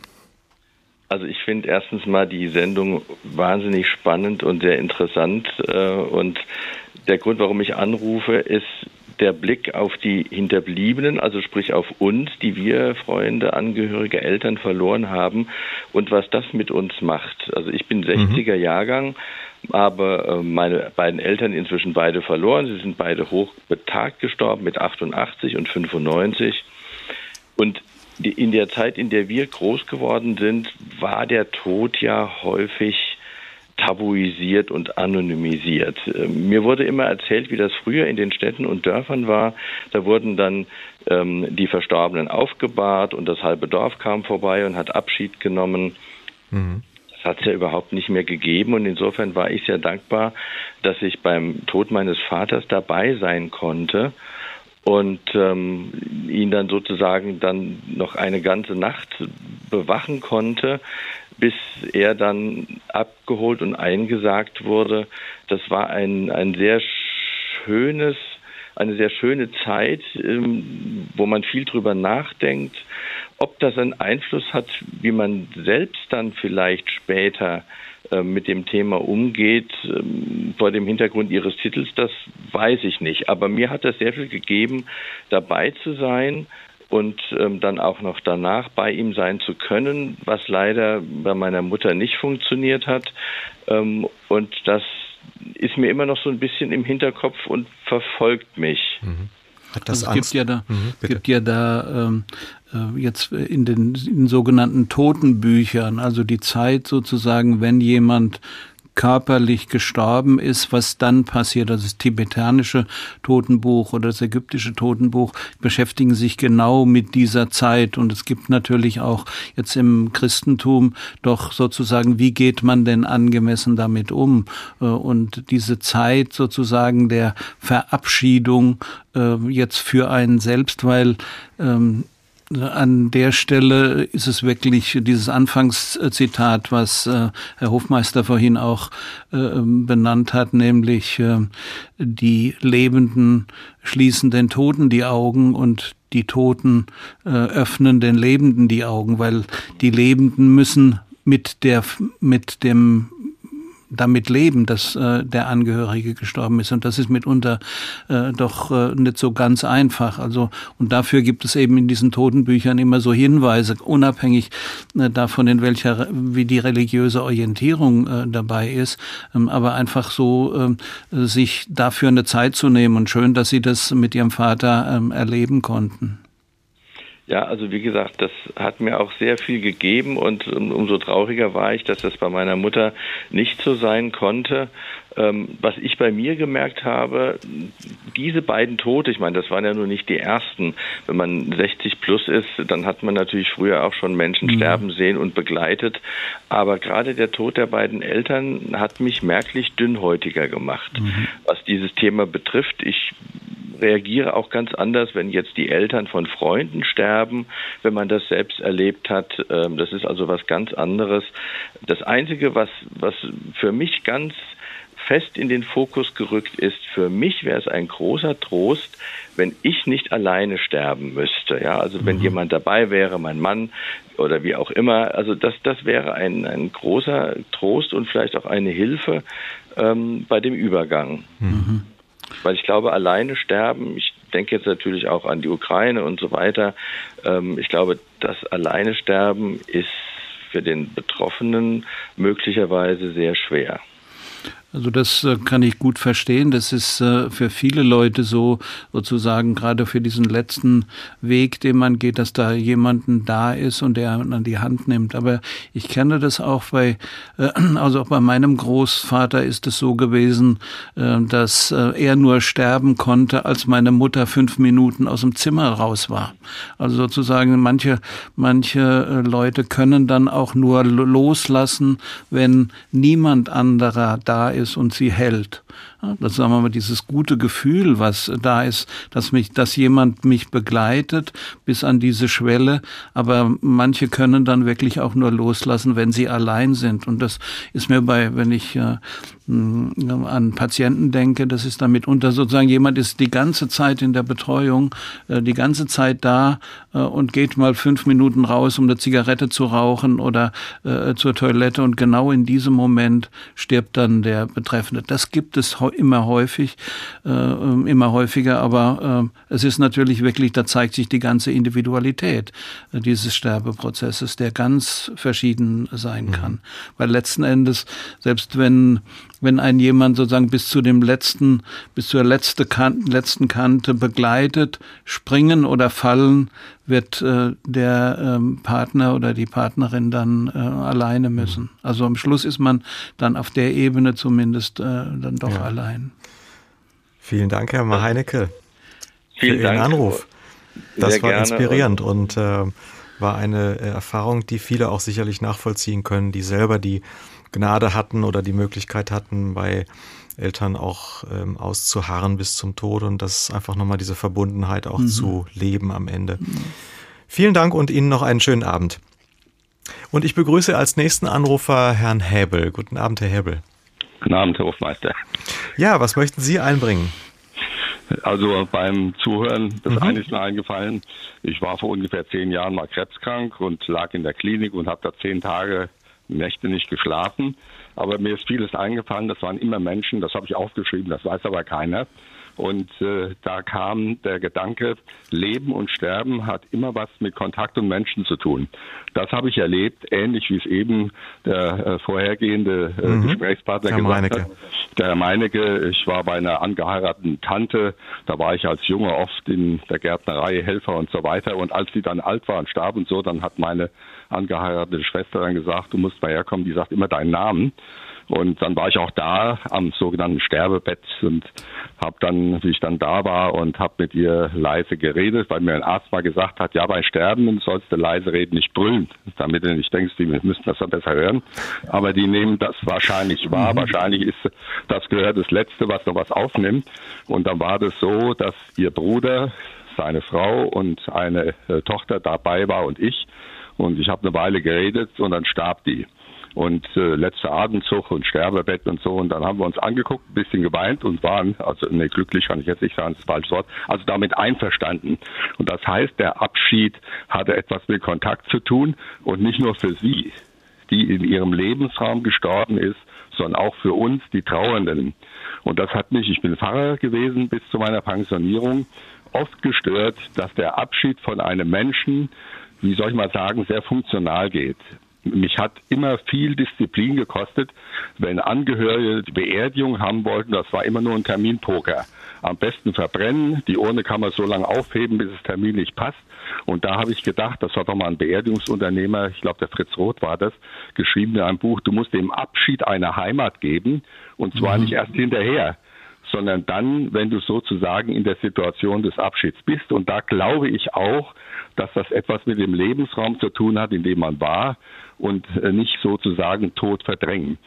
Also ich finde erstens mal die Sendung wahnsinnig spannend und sehr interessant. Äh, und der Grund, warum ich anrufe, ist der Blick auf die Hinterbliebenen, also sprich auf uns, die wir Freunde, Angehörige, Eltern verloren haben und was das mit uns macht. Also ich bin 60er mhm. Jahrgang, habe äh, meine beiden Eltern inzwischen beide verloren. Sie sind beide hochbetagt gestorben mit 88 und 95. Und in der Zeit, in der wir groß geworden sind, war der Tod ja häufig tabuisiert und anonymisiert. Ähm, mir wurde immer erzählt, wie das früher in den Städten und Dörfern war. Da wurden dann ähm, die Verstorbenen aufgebahrt und das halbe Dorf kam vorbei und hat Abschied genommen. Mhm. Das hat es ja überhaupt nicht mehr gegeben und insofern war ich sehr dankbar, dass ich beim Tod meines Vaters dabei sein konnte und ähm, ihn dann sozusagen dann noch eine ganze Nacht bewachen konnte, bis er dann abgeholt und eingesagt wurde. Das war ein, ein sehr schönes, eine sehr schöne Zeit, ähm, wo man viel drüber nachdenkt, ob das einen Einfluss hat, wie man selbst dann vielleicht später äh, mit dem Thema umgeht, ähm, vor dem Hintergrund Ihres Titels, das weiß ich nicht. Aber mir hat das sehr viel gegeben, dabei zu sein und ähm, dann auch noch danach bei ihm sein zu können, was leider bei meiner Mutter nicht funktioniert hat. Ähm, und das ist mir immer noch so ein bisschen im Hinterkopf und verfolgt mich. Mhm. Hat das also es Angst? gibt ja da, mhm, gibt ja da ähm, äh, jetzt in den, in den sogenannten Totenbüchern, also die Zeit sozusagen, wenn jemand körperlich gestorben ist, was dann passiert. Also das tibetanische Totenbuch oder das ägyptische Totenbuch beschäftigen sich genau mit dieser Zeit. Und es gibt natürlich auch jetzt im Christentum doch sozusagen, wie geht man denn angemessen damit um? Äh, und diese Zeit sozusagen der Verabschiedung äh, jetzt für einen selbst, weil ähm, an der Stelle ist es wirklich dieses Anfangszitat, was äh, Herr Hofmeister vorhin auch äh, benannt hat, nämlich äh, die Lebenden schließen den Toten die Augen und die Toten öffnen den Lebenden die Augen, weil die Lebenden müssen mit der mit dem damit leben, dass äh, der Angehörige gestorben ist. Und das ist mitunter äh, doch äh, nicht so ganz einfach. Also, und dafür gibt es eben in diesen Totenbüchern immer so Hinweise, unabhängig äh, davon, in welcher, wie die religiöse Orientierung äh, dabei ist, ähm, aber einfach so äh, sich dafür eine Zeit zu nehmen. Und schön, dass Sie das mit Ihrem Vater äh, erleben konnten. Ja, also wie gesagt, das hat mir auch sehr viel gegeben und umso trauriger war ich, dass das bei meiner Mutter nicht so sein konnte. Ähm, was ich bei mir gemerkt habe, diese beiden Tote, ich meine, das waren ja nur nicht die ersten. Wenn man 60 plus ist, dann hat man natürlich früher auch schon Menschen mhm. sterben sehen und begleitet. Aber gerade der Tod der beiden Eltern hat mich merklich dünnhäutiger gemacht, mhm. was dieses Thema betrifft. Ich reagiere auch ganz anders, wenn jetzt die Eltern von Freunden sterben, wenn man das selbst erlebt hat. Ähm, das ist also was ganz anderes. Das Einzige, was, was für mich ganz fest in den Fokus gerückt ist, für mich wäre es ein großer Trost, wenn ich nicht alleine sterben müsste. Ja, also wenn mhm. jemand dabei wäre, mein Mann oder wie auch immer. Also das, das wäre ein, ein großer Trost und vielleicht auch eine Hilfe ähm, bei dem Übergang. Mhm. Weil ich glaube, alleine sterben, ich denke jetzt natürlich auch an die Ukraine und so weiter. Ähm, ich glaube, das alleine sterben ist für den Betroffenen möglicherweise sehr schwer. Also das äh, kann ich gut verstehen. Das ist äh, für viele Leute so sozusagen gerade für diesen letzten Weg, den man geht, dass da jemanden da ist und der an die Hand nimmt. Aber ich kenne das auch bei, äh, also auch bei meinem Großvater ist es so gewesen, dass er nur sterben konnte, als meine Mutter fünf Minuten aus dem Zimmer raus war. Also sozusagen manche, manche Leute können dann auch nur loslassen, wenn niemand anderer da ist ist und sie hält. Das sagen wir mal, dieses gute Gefühl, was da ist, dass mich, dass jemand mich begleitet bis an diese Schwelle. Aber manche können dann wirklich auch nur loslassen, wenn sie allein sind. Und das ist mir bei, wenn ich äh, an Patienten denke, das ist damit unter sozusagen jemand ist die ganze Zeit in der Betreuung, äh, die ganze Zeit da äh, und geht mal fünf Minuten raus, um eine Zigarette zu rauchen oder äh, zur Toilette und genau in diesem Moment stirbt dann der Betreffende. Das gibt es immer häufig, ähm, immer häufiger, aber es ist natürlich wirklich, da zeigt sich die ganze Individualität dieses Sterbeprozesses, der ganz verschieden sein kann. Mhm. Weil letzten Endes, selbst wenn wenn ein jemand sozusagen bis zu dem letzten, bis zur letzte Kante, letzten Kante begleitet, springen oder fallen, wird äh, der ähm, Partner oder die Partnerin dann äh, alleine müssen. Also am Schluss ist man dann auf der Ebene zumindest äh, dann doch ja. allein. Vielen Dank, Herr Maheinecke, für Ihren Dank. Anruf. Das Sehr war inspirierend und, und äh, war eine Erfahrung, die viele auch sicherlich nachvollziehen können, die selber die Gnade hatten oder die Möglichkeit hatten, bei Eltern auch ähm, auszuharren bis zum Tod und das einfach nochmal diese Verbundenheit auch mhm. zu leben am Ende. Mhm. Vielen Dank und Ihnen noch einen schönen Abend. Und ich begrüße als nächsten Anrufer Herrn Häbel. Guten Abend, Herr Häbel. Guten Abend, Herr Hofmeister. Ja, was möchten Sie einbringen? Also beim Zuhören ist mhm. eines mir eingefallen. Ich war vor ungefähr zehn Jahren mal krebskrank und lag in der Klinik und habe da zehn Tage Nächte nicht geschlafen. Aber mir ist vieles eingefallen. Das waren immer Menschen, das habe ich aufgeschrieben, das weiß aber keiner. Und äh, da kam der Gedanke, Leben und Sterben hat immer was mit Kontakt und Menschen zu tun. Das habe ich erlebt, ähnlich wie es eben der äh, vorhergehende äh, mhm. Gesprächspartner Herr gesagt Meinecke. hat. Der Herr Meinecke, ich war bei einer angeheirateten Tante, da war ich als Junge oft in der Gärtnerei Helfer und so weiter. Und als sie dann alt war und starb und so, dann hat meine angeheiratete Schwester dann gesagt, du musst mal herkommen, die sagt immer deinen Namen. Und dann war ich auch da am sogenannten Sterbebett und habe dann, wie ich dann da war und habe mit ihr leise geredet, weil mir ein Arzt mal gesagt hat, ja, bei Sterben sollst du leise reden, nicht brüllen, damit du nicht denkst, die müssen das dann besser hören. Aber die nehmen das wahrscheinlich wahr. Mhm. Wahrscheinlich ist das gehört das Letzte, was noch was aufnimmt. Und dann war das so, dass ihr Bruder, seine Frau und eine äh, Tochter dabei war und ich. Und ich habe eine Weile geredet und dann starb die und äh, letzter Atemzug und Sterbebett und so. Und dann haben wir uns angeguckt, ein bisschen geweint und waren, also ne, glücklich kann ich jetzt nicht sagen, das ist falsches Wort, also damit einverstanden. Und das heißt, der Abschied hatte etwas mit Kontakt zu tun und nicht nur für sie, die in ihrem Lebensraum gestorben ist, sondern auch für uns, die Trauernden. Und das hat mich, ich bin Pfarrer gewesen bis zu meiner Pensionierung, oft gestört, dass der Abschied von einem Menschen, wie soll ich mal sagen, sehr funktional geht. Mich hat immer viel Disziplin gekostet, wenn Angehörige die Beerdigung haben wollten. Das war immer nur ein Terminpoker. Am besten verbrennen. Die Urne kann man so lange aufheben, bis es terminlich passt. Und da habe ich gedacht, das hat doch mal ein Beerdigungsunternehmer, ich glaube der Fritz Roth war das, geschrieben in einem Buch, du musst dem Abschied eine Heimat geben. Und zwar mhm. nicht erst hinterher sondern dann, wenn du sozusagen in der Situation des Abschieds bist. Und da glaube ich auch, dass das etwas mit dem Lebensraum zu tun hat, in dem man war und äh, nicht sozusagen tot verdrängen.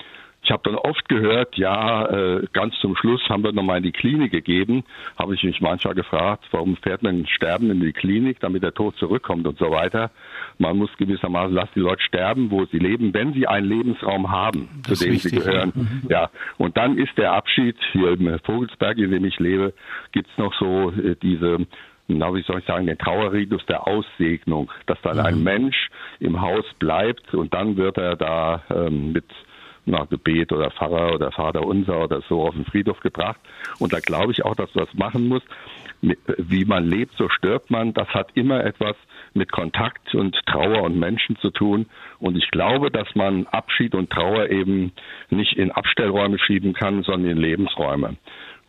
Ich habe dann oft gehört, ja, äh, ganz zum Schluss haben wir nochmal in die Klinik gegeben. Habe ich mich manchmal gefragt, warum fährt man sterben in die Klinik, damit der Tod zurückkommt und so weiter. Man muss gewissermaßen, lass die Leute sterben, wo sie leben, wenn sie einen Lebensraum haben, das zu dem sie gehören. Mhm. Ja, und dann ist der Abschied hier im Vogelsberg, in dem ich lebe, gibt's noch so äh, diese na, wie soll ich sagen, den Trauerritus der Aussegnung, dass dann mhm. ein Mensch im Haus bleibt und dann wird er da ähm, mit na, Gebet oder Pfarrer oder Vater unser oder so auf den Friedhof gebracht. Und da glaube ich auch, dass du das machen musst. Wie man lebt, so stirbt man. Das hat immer etwas mit Kontakt und Trauer und Menschen zu tun. Und ich glaube, dass man Abschied und Trauer eben nicht in Abstellräume schieben kann, sondern in Lebensräume.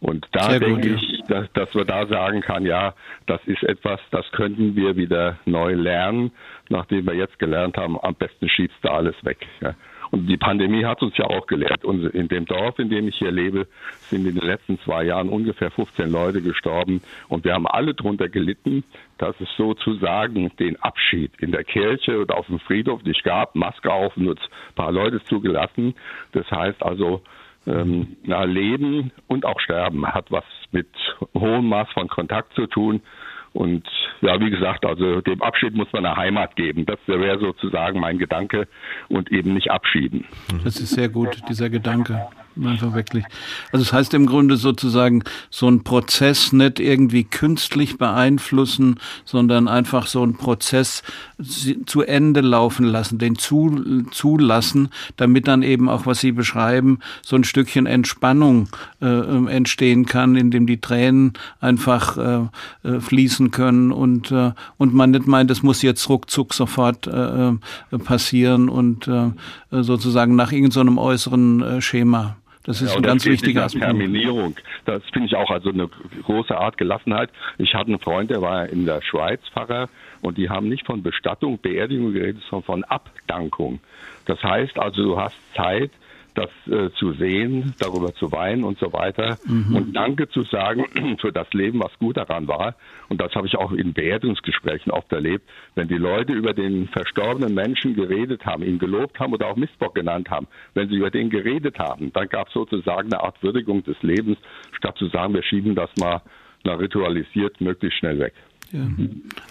Und da Sehr denke gut, ich, dass, dass man da sagen kann, ja, das ist etwas, das könnten wir wieder neu lernen, nachdem wir jetzt gelernt haben, am besten schiebst du alles weg. Ja. Und die Pandemie hat uns ja auch gelehrt. Und in dem Dorf, in dem ich hier lebe, sind in den letzten zwei Jahren ungefähr 15 Leute gestorben. Und wir haben alle darunter gelitten, dass es sozusagen den Abschied in der Kirche oder auf dem Friedhof nicht gab. Maske auf, nur ein paar Leute zugelassen. Das heißt also, ähm, na, Leben und auch Sterben hat was mit hohem Maß von Kontakt zu tun. Und ja, wie gesagt, also dem Abschied muss man eine Heimat geben. Das wäre sozusagen mein Gedanke und eben nicht abschieden. Das ist sehr gut, dieser Gedanke. Einfach wirklich. Also es das heißt im Grunde sozusagen, so ein Prozess nicht irgendwie künstlich beeinflussen, sondern einfach so ein Prozess zu Ende laufen lassen, den zu, zulassen, damit dann eben auch, was Sie beschreiben, so ein Stückchen Entspannung äh, ähm, entstehen kann, indem die Tränen einfach äh, äh, fließen können und, äh, und man nicht meint, es muss jetzt ruckzuck sofort äh, äh passieren und äh, sozusagen nach irgendeinem so äußeren äh, Schema. Das ist ja, ein ganz wichtiger Aspekt. Terminierung. Das finde ich auch also eine große Art Gelassenheit. Ich hatte einen Freund, der war in der Schweiz Pfarrer und die haben nicht von Bestattung, Beerdigung geredet, sondern von Abdankung. Das heißt also, du hast Zeit, das äh, zu sehen, darüber zu weinen und so weiter mhm. und Danke zu sagen für das Leben, was gut daran war. Und das habe ich auch in Beerdigungsgesprächen oft erlebt, wenn die Leute über den verstorbenen Menschen geredet haben, ihn gelobt haben oder auch Missbock genannt haben, wenn sie über den geredet haben, dann gab es sozusagen eine Art Würdigung des Lebens, statt zu sagen, wir schieben das mal na, ritualisiert möglichst schnell weg. Ja.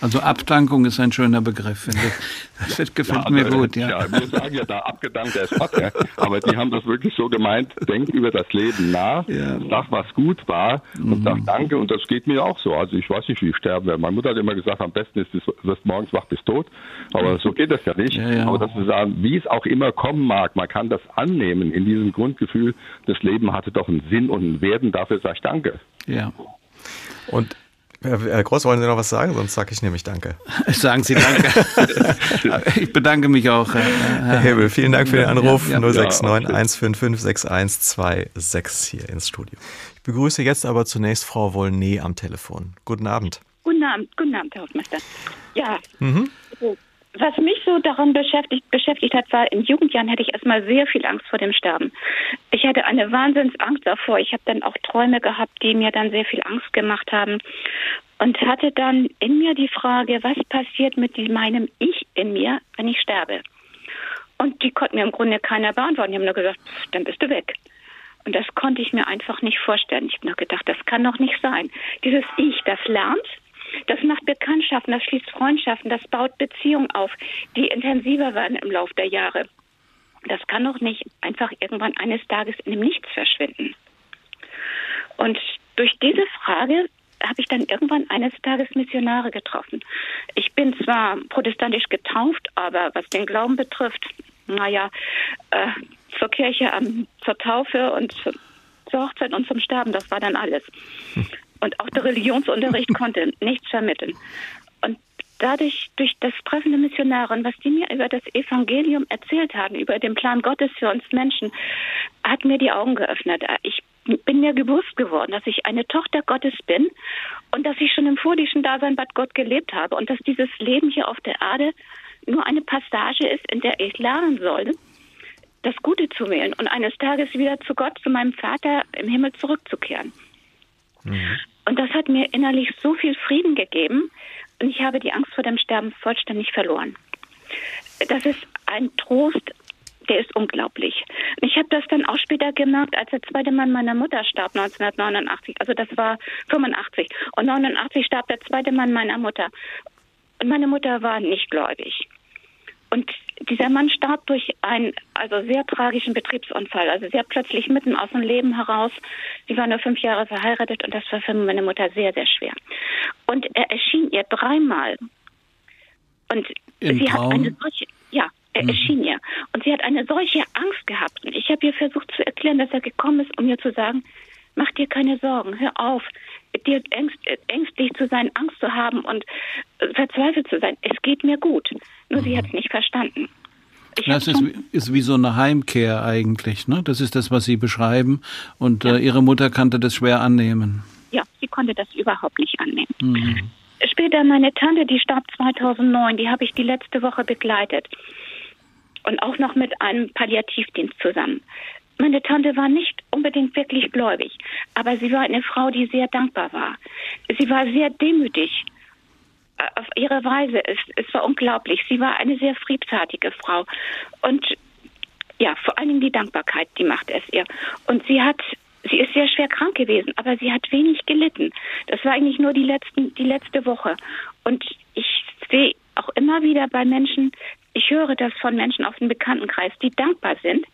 Also Abdankung ist ein schöner Begriff, finde ich. Das gefällt ja, mir also, gut, ja. ja. Wir sagen ja da abgedankt, der ist Gott, ja. aber die haben das wirklich so gemeint, denk über das Leben nach, ja. sag, was gut war und mhm. sag Danke und das geht mir auch so. Also ich weiß nicht, wie ich sterben werde. Meine Mutter hat immer gesagt, am besten ist, du wirst morgens wach bis tot, aber so geht das ja nicht. Ja, aber dass wir sagen, wie es auch immer kommen mag, man kann das annehmen in diesem Grundgefühl, das Leben hatte doch einen Sinn und einen Wert und dafür sage ich Danke. Ja. Und Herr Groß, wollen Sie noch was sagen? Sonst sage ich nämlich Danke. Sagen Sie Danke. ich bedanke mich auch. Herr Hebel, vielen Dank für den Anruf. Ja, ja. 069 155 6126 hier ins Studio. Ich begrüße jetzt aber zunächst Frau Wollnee am Telefon. Guten Abend. Guten Abend, guten Abend, Herr Hausmeister. Ja, mhm was mich so daran beschäftigt, beschäftigt hat, war, in Jugendjahren hatte ich erstmal sehr viel Angst vor dem Sterben. Ich hatte eine Wahnsinnsangst davor. Ich habe dann auch Träume gehabt, die mir dann sehr viel Angst gemacht haben. Und hatte dann in mir die Frage, was passiert mit meinem Ich in mir, wenn ich sterbe? Und die konnte mir im Grunde keiner beantworten. Die haben nur gesagt, dann bist du weg. Und das konnte ich mir einfach nicht vorstellen. Ich habe nur gedacht, das kann doch nicht sein. Dieses Ich, das lernt, das macht Bekanntschaften, das schließt Freundschaften, das baut Beziehungen auf, die intensiver werden im Laufe der Jahre. Das kann doch nicht einfach irgendwann eines Tages in dem Nichts verschwinden. Und durch diese Frage habe ich dann irgendwann eines Tages Missionare getroffen. Ich bin zwar protestantisch getauft, aber was den Glauben betrifft, naja, äh, zur Kirche, ähm, zur Taufe und zur Hochzeit und zum Sterben, das war dann alles. Und auch der Religionsunterricht konnte nichts vermitteln. Und dadurch, durch das Treffen der Missionare und was die mir über das Evangelium erzählt haben, über den Plan Gottes für uns Menschen, hat mir die Augen geöffnet. Ich bin mir bewusst geworden, dass ich eine Tochter Gottes bin und dass ich schon im vordischen Dasein bei Gott gelebt habe und dass dieses Leben hier auf der Erde nur eine Passage ist, in der ich lernen soll, das Gute zu wählen und eines Tages wieder zu Gott, zu meinem Vater im Himmel zurückzukehren. Mhm. Und das hat mir innerlich so viel Frieden gegeben und ich habe die Angst vor dem Sterben vollständig verloren. Das ist ein Trost, der ist unglaublich. Ich habe das dann auch später gemerkt, als der zweite Mann meiner Mutter starb, 1989. Also das war 85. Und 89 starb der zweite Mann meiner Mutter. Und meine Mutter war nicht gläubig. Und dieser Mann starb durch einen also sehr tragischen Betriebsunfall, also sehr plötzlich mitten aus dem Leben heraus. Sie war nur fünf Jahre verheiratet und das war für meine Mutter sehr, sehr schwer. Und er erschien ihr dreimal. Und Im sie Traum? hat eine solche, ja, er mhm. erschien ihr. Und sie hat eine solche Angst gehabt. Und ich habe ihr versucht zu erklären, dass er gekommen ist, um mir zu sagen, mach dir keine Sorgen, hör auf, dir ängst, ängstlich zu sein, Angst zu haben und äh, verzweifelt zu sein. Es geht mir gut. Nur mhm. sie hat es nicht verstanden. das ist, ist, wie so eine Heimkehr eigentlich. Ne? Das ist das, was Sie beschreiben. Und ja. äh, Ihre Mutter konnte das schwer annehmen. Ja, sie konnte das überhaupt nicht annehmen. Mhm. Später meine Tante, die starb 2009, die habe ich die letzte Woche begleitet. Und auch noch mit einem Palliativdienst zusammen. Meine Tante war nicht unbedingt wirklich gläubig, aber sie war eine Frau, die sehr dankbar war. Sie war sehr demütig auf ihre Weise. Es, es war unglaublich. Sie war eine sehr friedfertige Frau. Und ja, vor allen Dingen die Dankbarkeit, die macht es ihr. Und sie hat, sie ist sehr schwer krank gewesen, aber sie hat wenig gelitten. Das war eigentlich nur die letzten, die letzte Woche. Und ich sehe auch immer wieder bei Menschen, ich höre das von Menschen aus dem Bekanntenkreis, die dankbar sind,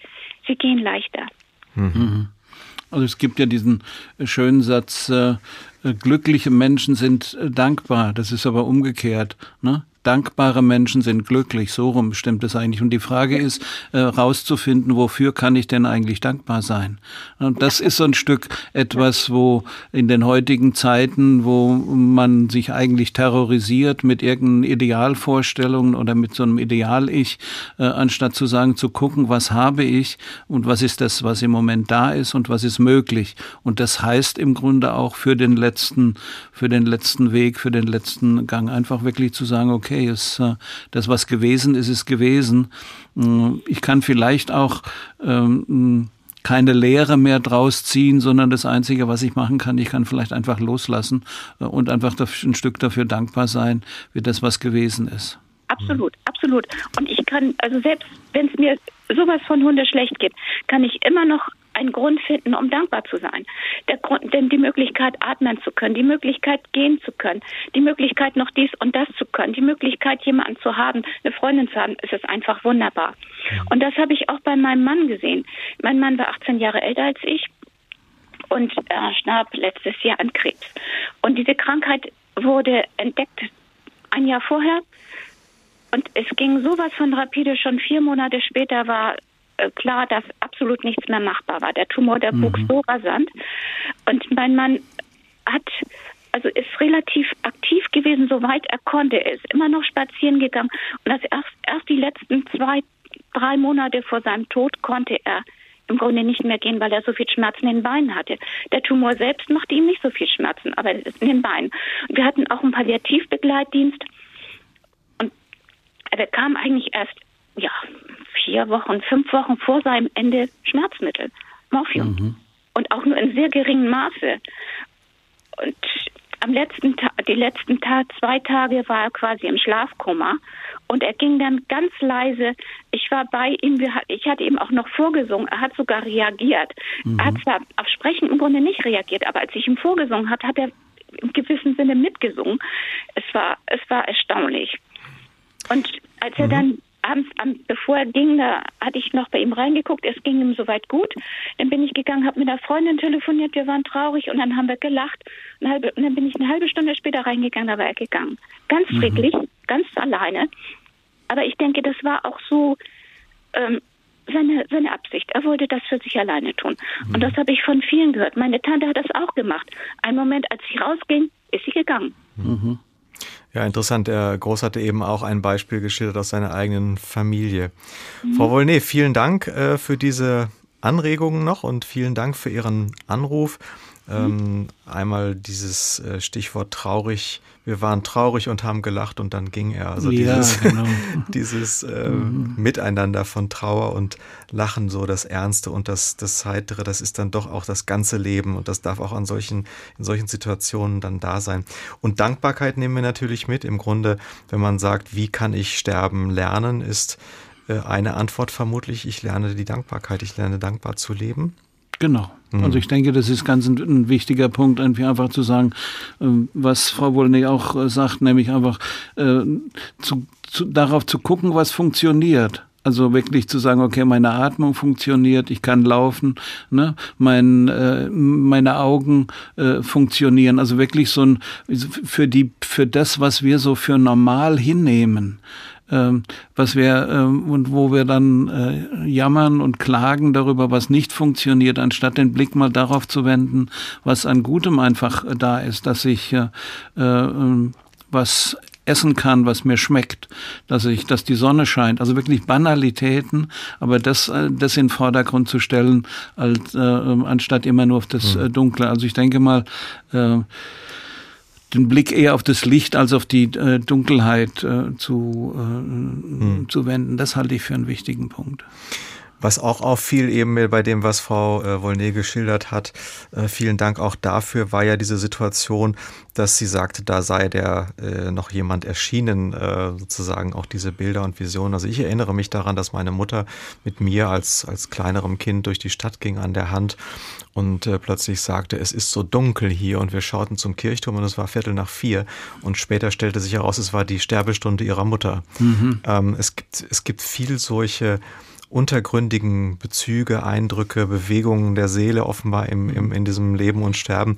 sie gehen leichter. Mhm. Also es gibt ja diesen schönen Satz, äh, glückliche Menschen sind äh, dankbar. Das ist aber umgekehrt. Ne? Dankbare Menschen sind glücklich. So rum stimmt es eigentlich. Und die Frage ist, äh, rauszufinden, wofür kann ich denn eigentlich dankbar sein? Und das ist so ein Stück etwas, wo in den heutigen Zeiten, wo man sich eigentlich terrorisiert mit irgendeinen Idealvorstellungen oder mit so einem Ideal-Ich, äh, anstatt zu sagen, zu gucken, was habe ich und was ist das, was im Moment da ist und was ist möglich. Und das heißt im Grunde auch für den letzten, für den letzten Weg, für den letzten Gang einfach wirklich zu sagen, okay, okay, ist, äh, das, was gewesen ist, ist gewesen. Mm, ich kann vielleicht auch ähm, keine Lehre mehr draus ziehen, sondern das Einzige, was ich machen kann, ich kann vielleicht einfach loslassen äh, und einfach ein Stück dafür dankbar sein, wie das, was gewesen ist. Absolut, absolut. Und ich kann, also selbst wenn es mir sowas von Hunde schlecht geht, kann ich immer noch einen Grund finden, um dankbar zu sein. Der Grund, denn die Möglichkeit, atmen zu können, die Möglichkeit, gehen zu können, die Möglichkeit, noch dies und das zu können, die Möglichkeit, jemanden zu haben, eine Freundin zu haben, ist es einfach wunderbar. Und das habe ich auch bei meinem Mann gesehen. Mein Mann war 18 Jahre älter als ich und äh, starb letztes Jahr an Krebs. Und diese Krankheit wurde entdeckt ein Jahr vorher. Und es ging sowas von rapide. Schon vier Monate später war klar, dass absolut nichts mehr machbar war. Der Tumor, der wuchs mhm. so rasant. Und mein Mann hat also ist relativ aktiv gewesen, soweit er konnte. Er ist immer noch spazieren gegangen. Und das erst, erst die letzten zwei, drei Monate vor seinem Tod konnte er im Grunde nicht mehr gehen, weil er so viel Schmerzen in den Beinen hatte. Der Tumor selbst machte ihm nicht so viel Schmerzen, aber in den Beinen. Und wir hatten auch einen Palliativbegleitdienst und er bekam eigentlich erst ja vier Wochen, fünf Wochen vor seinem Ende Schmerzmittel, Morphium mhm. und auch nur in sehr geringem Maße. Und am letzten Tag, die letzten Tag, zwei Tage war er quasi im Schlafkoma und er ging dann ganz leise. Ich war bei ihm, ich hatte ihm auch noch vorgesungen. Er hat sogar reagiert. Mhm. Er hat zwar auf Sprechen im Grunde nicht reagiert, aber als ich ihm vorgesungen habe, hat er im gewissen Sinne mitgesungen. Es war, es war erstaunlich. Und als er mhm. dann abends, bevor er ging, da hatte ich noch bei ihm reingeguckt. Es ging ihm soweit gut. Dann bin ich gegangen, habe mit einer Freundin telefoniert. Wir waren traurig und dann haben wir gelacht. Und, halbe, und dann bin ich eine halbe Stunde später reingegangen, da war er gegangen. Ganz mhm. friedlich, mhm. ganz alleine. Aber ich denke, das war auch so ähm, seine, seine Absicht. Er wollte das für sich alleine tun. Mhm. Und das habe ich von vielen gehört. Meine Tante hat das auch gemacht. Ein Moment, als sie rausging, ist sie gegangen. Mhm. Ja, interessant. Der Groß hatte eben auch ein Beispiel geschildert aus seiner eigenen Familie. Mhm. Frau Wollney, vielen Dank äh, für diese Anregungen noch und vielen Dank für Ihren Anruf. Ähm, einmal dieses äh, Stichwort traurig. Wir waren traurig und haben gelacht und dann ging er. Also ja, dieses, genau. dieses äh, mhm. Miteinander von Trauer und Lachen, so das Ernste und das, das Heitere, das ist dann doch auch das ganze Leben und das darf auch an solchen, in solchen Situationen dann da sein. Und Dankbarkeit nehmen wir natürlich mit. Im Grunde, wenn man sagt, wie kann ich sterben lernen, ist eine Antwort vermutlich, ich lerne die Dankbarkeit, ich lerne dankbar zu leben. Genau. Mhm. Also ich denke, das ist ganz ein, ein wichtiger Punkt, einfach zu sagen, ähm, was Frau Wollny auch äh, sagt, nämlich einfach äh, zu, zu, darauf zu gucken, was funktioniert. Also wirklich zu sagen, okay, meine Atmung funktioniert, ich kann laufen, ne? mein, äh, meine Augen äh, funktionieren. Also wirklich so ein für die für das, was wir so für normal hinnehmen, was wir ähm, und wo wir dann äh, jammern und klagen darüber, was nicht funktioniert, anstatt den Blick mal darauf zu wenden, was an Gutem einfach äh, da ist, dass ich äh, äh, was essen kann, was mir schmeckt, dass ich, dass die Sonne scheint. Also wirklich Banalitäten, aber das, äh, das in den Vordergrund zu stellen, als, äh, anstatt immer nur auf das mhm. Dunkle. Also ich denke mal, äh, den Blick eher auf das Licht als auf die äh, Dunkelheit äh, zu, äh, hm. zu wenden. Das halte ich für einen wichtigen Punkt. Was auch auffiel eben bei dem, was Frau äh, Wollney geschildert hat, äh, vielen Dank auch dafür, war ja diese Situation, dass sie sagte, da sei der äh, noch jemand erschienen, äh, sozusagen auch diese Bilder und Visionen. Also ich erinnere mich daran, dass meine Mutter mit mir als, als kleinerem Kind durch die Stadt ging an der Hand und äh, plötzlich sagte, es ist so dunkel hier und wir schauten zum Kirchturm und es war Viertel nach vier und später stellte sich heraus, es war die Sterbestunde ihrer Mutter. Mhm. Ähm, es, gibt, es gibt viel solche untergründigen Bezüge, Eindrücke, Bewegungen der Seele offenbar im, im, in diesem Leben und Sterben.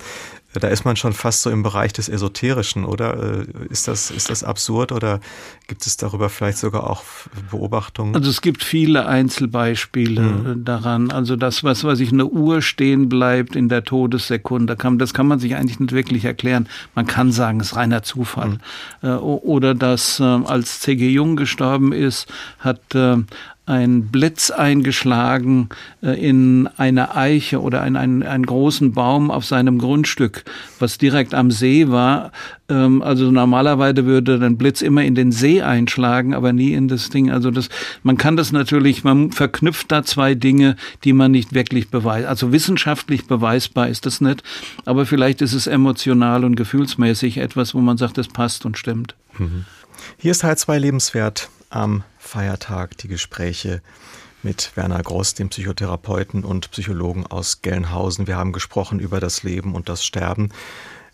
Da ist man schon fast so im Bereich des Esoterischen, oder? Äh, ist das, ist das absurd oder gibt es darüber vielleicht sogar auch Beobachtungen? Also es gibt viele Einzelbeispiele mhm. daran. Also das, was, was ich eine Uhr stehen bleibt in der Todessekunde, kann, das kann man sich eigentlich nicht wirklich erklären. Man kann sagen, es ist reiner Zufall. Mhm. Oder dass als C.G. Jung gestorben ist, hat ein Blitz eingeschlagen äh, in eine Eiche oder in einen, einen großen Baum auf seinem Grundstück, was direkt am See war. Ähm, also normalerweise würde ein Blitz immer in den See einschlagen, aber nie in das Ding. Also das, man kann das natürlich, man verknüpft da zwei Dinge, die man nicht wirklich beweist. Also wissenschaftlich beweisbar ist das nicht, aber vielleicht ist es emotional und gefühlsmäßig etwas, wo man sagt, das passt und stimmt. Hier ist Teil 2 lebenswert am Feiertag die Gespräche mit Werner Gross, dem Psychotherapeuten und Psychologen aus Gelnhausen. Wir haben gesprochen über das Leben und das Sterben.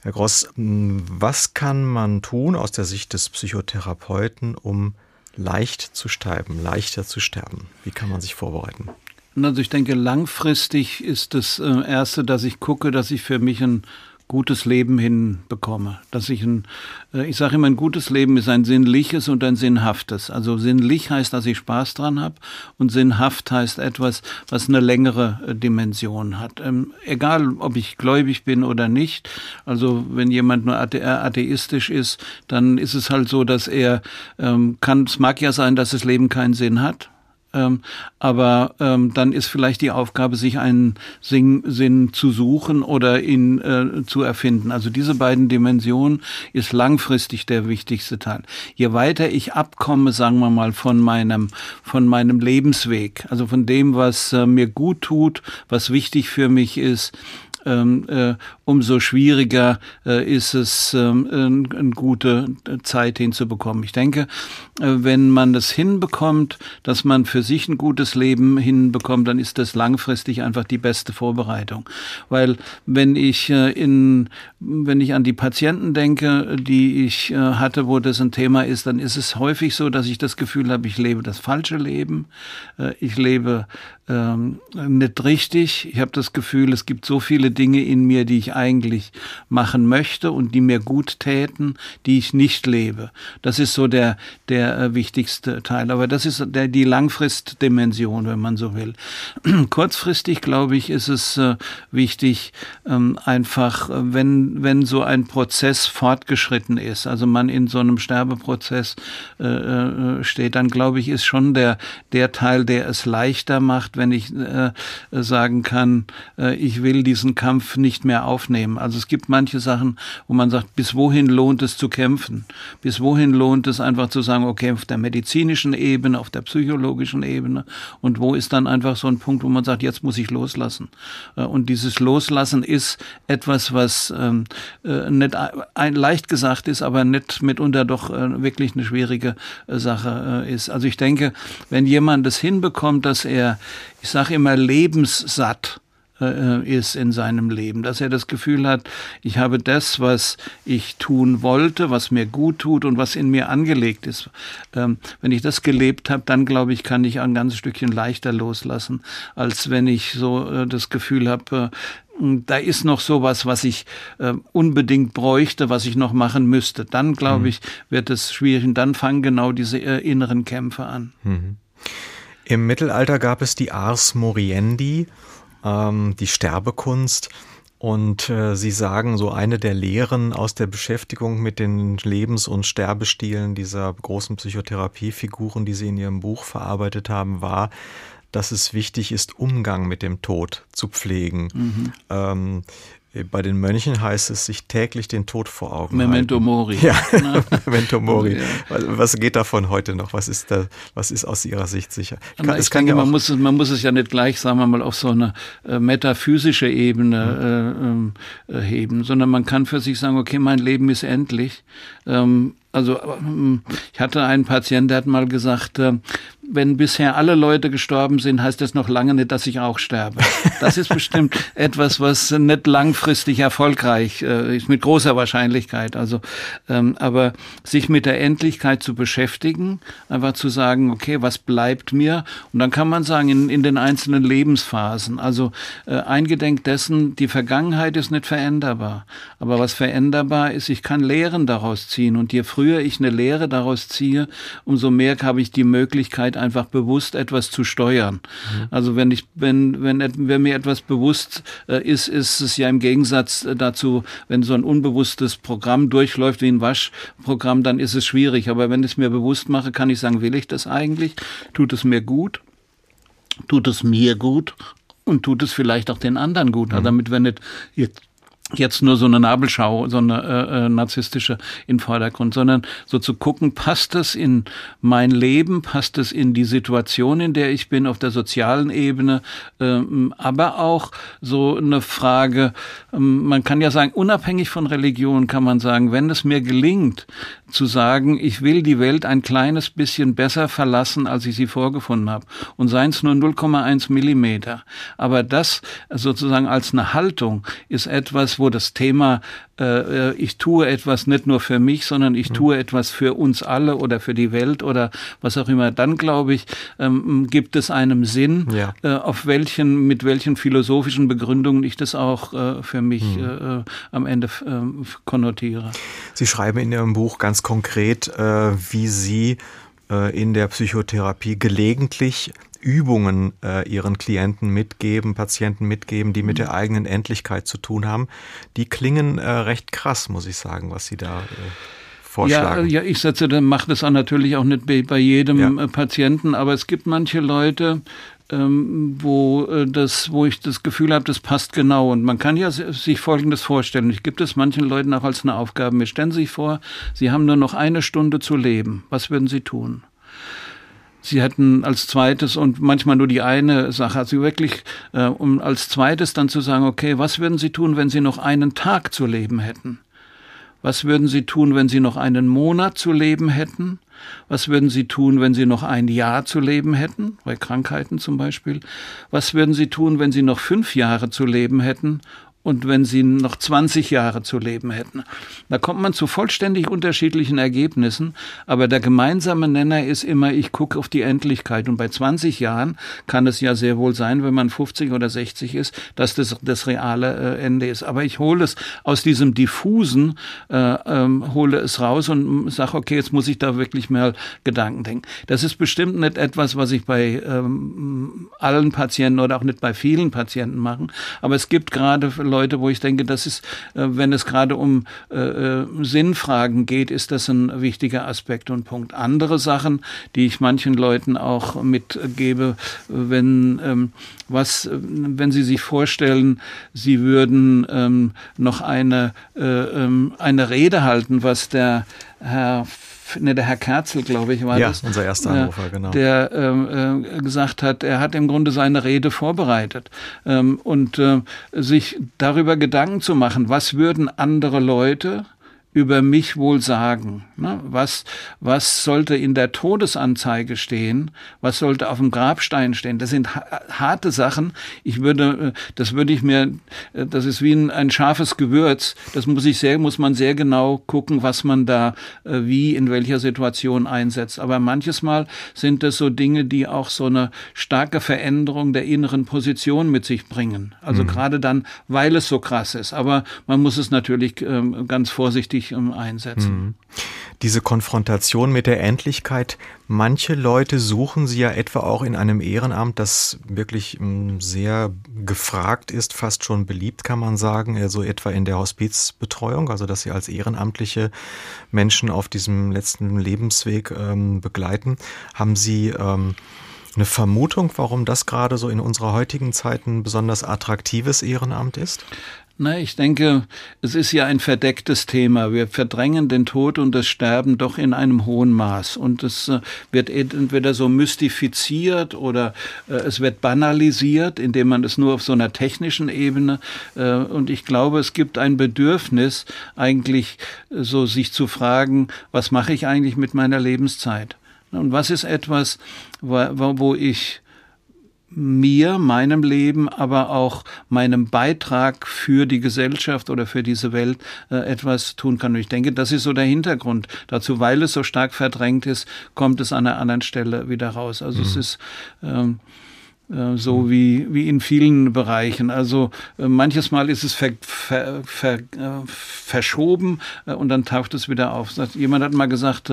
Herr Gross, was kann man tun aus der Sicht des Psychotherapeuten, um leicht zu sterben, leichter zu sterben? Wie kann man sich vorbereiten? Also ich denke, langfristig ist das äh, Erste, dass ich gucke, dass ich für mich ein gutes Leben hinbekomme. Dass ich ein, äh, ich sage immer, ein gutes Leben ist ein sinnliches und ein sinnhaftes. Also sinnlich heißt, dass ich Spaß dran habe und sinnhaft heißt etwas, was eine längere äh, Dimension hat. Ähm, egal, ob ich gläubig bin oder nicht. Also wenn jemand nur atheistisch ist, dann ist es halt so, dass er ähm, kann. Es mag ja sein, dass das Leben keinen Sinn hat. Ähm, aber ähm, dann ist vielleicht die Aufgabe, sich einen Sinn, Sinn zu suchen oder ihn äh, zu erfinden. Also diese beiden Dimensionen ist langfristig der wichtigste Teil. Je weiter ich abkomme, sagen wir mal, von meinem, von meinem Lebensweg, also von dem, was äh, mir gut tut, was wichtig für mich ist, umso schwieriger äh, ist es, ähm, eine gute Zeit hinzubekommen. Ich denke, äh, wenn man das hinbekommt, dass man für sich ein gutes Leben hinbekommt, dann ist das langfristig einfach die beste Vorbereitung. Weil wenn ich äh, in, wenn ich an die Patienten denke, die ich äh, hatte, wo das ein Thema ist, dann ist es häufig so, dass ich das Gefühl habe, ich lebe das falsche Leben, äh, ich lebe ähm, nicht richtig. Ich habe das Gefühl, es gibt so viele Dinge in mir, die ich eigentlich machen möchte und die mir gut täten, die ich nicht lebe. Das ist so der, der äh, wichtigste Teil. Aber das ist der, die Langfristdimension, wenn man so will. Kurzfristig, glaube ich, ist es äh, wichtig, ähm, einfach, äh, wenn, wenn so ein Prozess fortgeschritten ist, also man in so einem Sterbeprozess äh, äh steht, dann glaube ich, ist schon der, der Teil, der es leichter macht, macht, wenn ich äh, sagen kann, äh, ich will diesen Kampf nicht mehr aufnehmen. Also es gibt manche Sachen, wo man sagt, bis wohin lohnt es zu kämpfen? Bis wohin lohnt es einfach zu sagen, okay, auf der medizinischen Ebene, auf der psychologischen Ebene und wo ist dann einfach so ein Punkt, wo man sagt, jetzt muss ich loslassen. Äh, und dieses Loslassen ist etwas, was ähm, äh, nicht ein, leicht gesagt ist, aber nicht mitunter doch äh, wirklich eine schwierige äh, Sache ist. Also ich denke, wenn jemand das hinbekommt, dass er ich sage immer, lebenssatt äh, ist in seinem Leben, dass er das Gefühl hat, ich habe das, was ich tun wollte, was mir gut tut und was in mir angelegt ist. Ähm, wenn ich das gelebt habe, dann glaube ich, kann ich ein ganzes Stückchen leichter loslassen, als wenn ich so äh, das Gefühl habe, äh, da ist noch sowas, was ich äh, unbedingt bräuchte, was ich noch machen müsste. Dann, glaube mhm. ich, wird es schwierig und dann fangen genau diese inneren Kämpfe an. Mhm. Im Mittelalter gab es die Ars Moriendi, ähm, die Sterbekunst. Und äh, Sie sagen, so eine der Lehren aus der Beschäftigung mit den Lebens- und Sterbestilen dieser großen Psychotherapiefiguren, die Sie in Ihrem Buch verarbeitet haben, war, dass es wichtig ist, Umgang mit dem Tod zu pflegen. Mhm. Ähm, bei den Mönchen heißt es, sich täglich den Tod vor Augen Memento halten. Mori. Ja, Memento Mori. Ja. Was geht davon heute noch? Was ist da, was ist aus Ihrer Sicht sicher? Ich, kann, ich denke, ja man, muss es, man muss es ja nicht gleich, sagen wir mal, auf so eine äh, metaphysische Ebene mhm. äh, äh, heben, sondern man kann für sich sagen, okay, mein Leben ist endlich. Ähm, also ähm, ich hatte einen Patienten, der hat mal gesagt, äh, wenn bisher alle Leute gestorben sind, heißt das noch lange nicht, dass ich auch sterbe. Das ist bestimmt etwas, was nicht langfristig erfolgreich äh, ist, mit großer Wahrscheinlichkeit. Also, ähm, aber sich mit der Endlichkeit zu beschäftigen, einfach zu sagen, okay, was bleibt mir? Und dann kann man sagen, in, in den einzelnen Lebensphasen, also äh, eingedenk dessen, die Vergangenheit ist nicht veränderbar. Aber was veränderbar ist, ich kann Lehren daraus ziehen. Und je früher ich eine Lehre daraus ziehe, umso mehr habe ich die Möglichkeit, Möglichkeit, einfach bewusst etwas zu steuern. Mhm. Also wenn ich, wenn, wenn, wenn mir etwas bewusst äh, ist, ist es ja im Gegensatz äh, dazu, wenn so ein unbewusstes Programm durchläuft wie ein Waschprogramm, dann ist es schwierig. Aber wenn ich es mir bewusst mache, kann ich sagen, will ich das eigentlich? Tut es mir gut? Tut es mir gut? Und tut es vielleicht auch den anderen gut? Mhm. Also damit wir nicht jetzt jetzt nur so eine Nabelschau, so eine äh, äh, narzisstische im Vordergrund, sondern so zu gucken, passt es in mein Leben, passt es in die Situation, in der ich bin, auf der sozialen Ebene, ähm, aber auch so eine Frage, ähm, man kann ja sagen, unabhängig von Religion kann man sagen, wenn es mir gelingt, zu sagen, ich will die Welt ein kleines bisschen besser verlassen, als ich sie vorgefunden habe, und seien es nur 0,1 Millimeter, aber das sozusagen als eine Haltung ist etwas, wo das Thema, äh, äh, ich tue etwas nicht nur für mich, sondern ich mhm. tue etwas für uns alle oder für die Welt oder was auch immer, dann glaube ich, ähm, gibt es einem Sinn, ja. äh, auf welchen, mit welchen philosophischen Begründungen ich das auch äh, für mich mhm. Äh, äh, am Ende konnotiere. Sie schreiben in Ihrem Buch ganz konkret, wie Sie in der Psychotherapie gelegentlich Übungen äh, ihren Klienten mitgeben, Patienten mitgeben, die mit der eigenen Endlichkeit zu tun haben. Die klingen äh, recht krass, muss ich sagen, was Sie da äh, vorschlagen. Ja, ja, ich setze, macht es natürlich auch nicht bei, bei jedem ja. Äh, Patienten, aber es gibt manche Leute, ähm, wo äh, das, wo ich das Gefühl habe, das passt genau. Und man kann ja sich Folgendes vorstellen. Ich gebe es manchen Leuten auch als eine Aufgabe. Mir stellen Sie sich vor, Sie haben nur noch eine Stunde zu leben. Was würden Sie tun? Sie hätten als zweites und manchmal nur die eine Sache, also wirklich, äh, um als zweites dann zu sagen, okay, was würden Sie tun, wenn Sie noch einen Tag zu leben hätten? Was würden Sie tun, wenn Sie noch einen Monat zu leben hätten? Was würden Sie tun, wenn Sie noch ein Jahr zu leben hätten, bei Krankheiten zum Beispiel? Was würden Sie tun, wenn Sie noch fünf Jahre zu leben hätten? Und wenn sie noch 20 Jahre zu leben hätten. Da kommt man zu vollständig unterschiedlichen Ergebnissen, aber der gemeinsame Nenner ist immer, ich gucke auf die Endlichkeit. Und bei 20 Jahren kann es ja sehr wohl sein, wenn man 50 oder 60 ist, dass das das reale äh, Ende ist. Aber ich hole es aus diesem diffusen, äh, ähm, hole es raus und sage, okay, jetzt muss ich da wirklich mal Gedanken denken. Das ist bestimmt nicht etwas, was ich bei ähm, allen Patienten oder auch nicht bei vielen Patienten mache, aber es gibt gerade Leute, wo ich denke, das ist, äh, wenn es gerade um äh, äh, Sinnfragen geht, ist das ein wichtiger Aspekt und Punkt. Andere Sachen, die ich manchen Leuten auch mitgebe, wenn ähm, was, wenn Sie sich vorstellen, Sie würden ähm, noch eine, äh, ähm, eine Rede halten, was der Herr ne, der Herr Kerzel, glaube ich, war ja, das. unser erster Anrufer, genau. Der ähm, äh, gesagt hat, er hat im Grunde seine Rede vorbereitet ähm, und äh, sich darüber Gedanken zu machen, was würden andere Leute über mich wohl sagen? Ne? Was, was sollte in der Todesanzeige stehen? Was sollte auf dem Grabstein stehen? Das sind harte Sachen. Ich würde, äh, das würde ich mir, äh, das ist wie ein, ein scharfes Gewürz. Das muss ich sehr, muss man sehr genau gucken, was man da äh, wie in welcher Situation einsetzt. Aber manches Mal sind das so Dinge, die auch so eine starke Veränderung der inneren Position mit sich bringen. Also mhm. gerade dann, weil es so krass ist. Aber man muss es natürlich ähm, ganz vorsichtig richtig um, einsetzen. Mhm. Diese Konfrontation mit der Endlichkeit, manche Leute suchen sie ja etwa auch in einem Ehrenamt, das wirklich ähm, sehr gefragt ist, fast schon beliebt, kann man sagen, also etwa in der Hospizbetreuung, also dass sie als Ehrenamtliche Menschen auf diesem letzten Lebensweg ähm, begleiten. Haben Sie ähm, eine Vermutung, warum das gerade so in unserer heutigen Zeit ein besonders attraktives Ehrenamt ist? Na, ich denke, es ist ja ein verdecktes Thema. Wir verdrängen den Tod und das Sterben doch in einem hohen Maß. Und es äh, wird entweder so mystifiziert oder äh, es wird banalisiert, indem man es nur auf so einer technischen Ebene. Äh, und ich glaube, es gibt ein Bedürfnis, eigentlich äh, so sich zu fragen, was mache ich eigentlich mit meiner Lebenszeit? Und was ist etwas, wo, wo ich mir, meinem Leben, aber auch meinem Beitrag für die Gesellschaft oder für diese Welt äh, etwas tun kann. Und ich denke, das ist so der Hintergrund dazu, weil es so stark verdrängt ist, kommt es an einer anderen Stelle wieder raus. Also mhm. es ist ähm, äh, so wie, wie in vielen Bereichen. Also äh, manches Mal ist es ver, ver, ver, äh, verschoben und dann taucht es wieder auf. Jemand hat mal gesagt,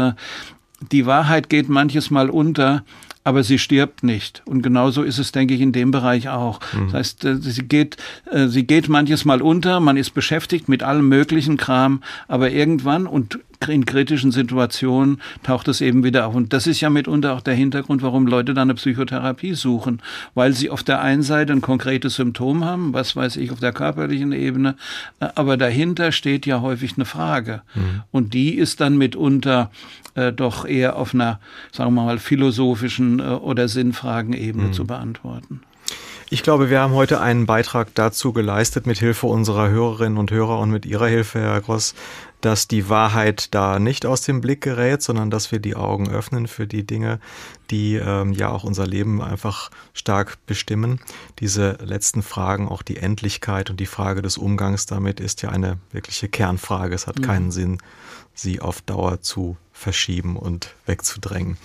die Wahrheit geht manches Mal unter, aber sie stirbt nicht. Und genauso ist es, denke ich, in dem Bereich auch. Mhm. Das heißt, äh, sie geht, äh, sie geht manches Mal unter, man ist beschäftigt mit allem möglichen Kram, aber irgendwann, und in kritischen Situationen taucht es eben wieder auf. Und das ist ja mitunter auch der Hintergrund, warum Leute dann eine Psychotherapie suchen, weil sie auf der einen Seite ein konkretes Symptom haben, was weiß ich, auf der körperlichen Ebene, äh, aber dahinter steht ja häufig eine Frage. Mhm. Und die ist dann mitunter äh, doch eher auf einer, sagen wir mal, philosophischen äh, oder Sinnfragenebene mhm. zu beantworten. Ich glaube, wir haben heute einen Beitrag dazu geleistet, mit Hilfe unserer Hörerinnen und Hörer und mit Ihrer Hilfe, Herr Gross, dass die Wahrheit da nicht aus dem Blick gerät, sondern dass wir die Augen öffnen für die Dinge, die ähm, ja auch unser Leben einfach stark bestimmen. Diese letzten Fragen, auch die Endlichkeit und die Frage des Umgangs damit, ist ja eine wirkliche Kernfrage. Es hat mhm. keinen Sinn, sie auf Dauer zu verschieben und wegzudrängen.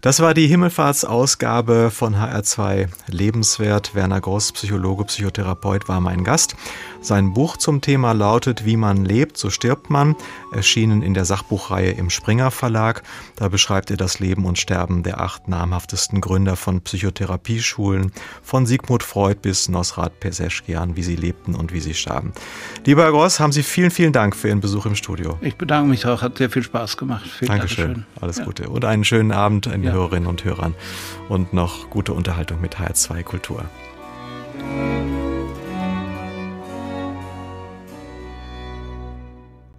Das war die Himmelfahrtsausgabe von HR2 Lebenswert. Werner Gross, Psychologe, Psychotherapeut, war mein Gast. Sein Buch zum Thema lautet Wie man lebt, so stirbt man, erschienen in der Sachbuchreihe im Springer Verlag. Da beschreibt er das Leben und Sterben der acht namhaftesten Gründer von Psychotherapieschulen, von Sigmund Freud bis Nosrat Peseschkian, wie sie lebten und wie sie starben. Lieber Herr Gross, haben Sie vielen, vielen Dank für Ihren Besuch im Studio. Ich bedanke mich auch, hat sehr viel Spaß gemacht. Vielen Dankeschön. Dankeschön. Alles ja. Gute und einen schönen Abend an die ja. Hörerinnen und Hörern und noch gute Unterhaltung mit HR2 Kultur.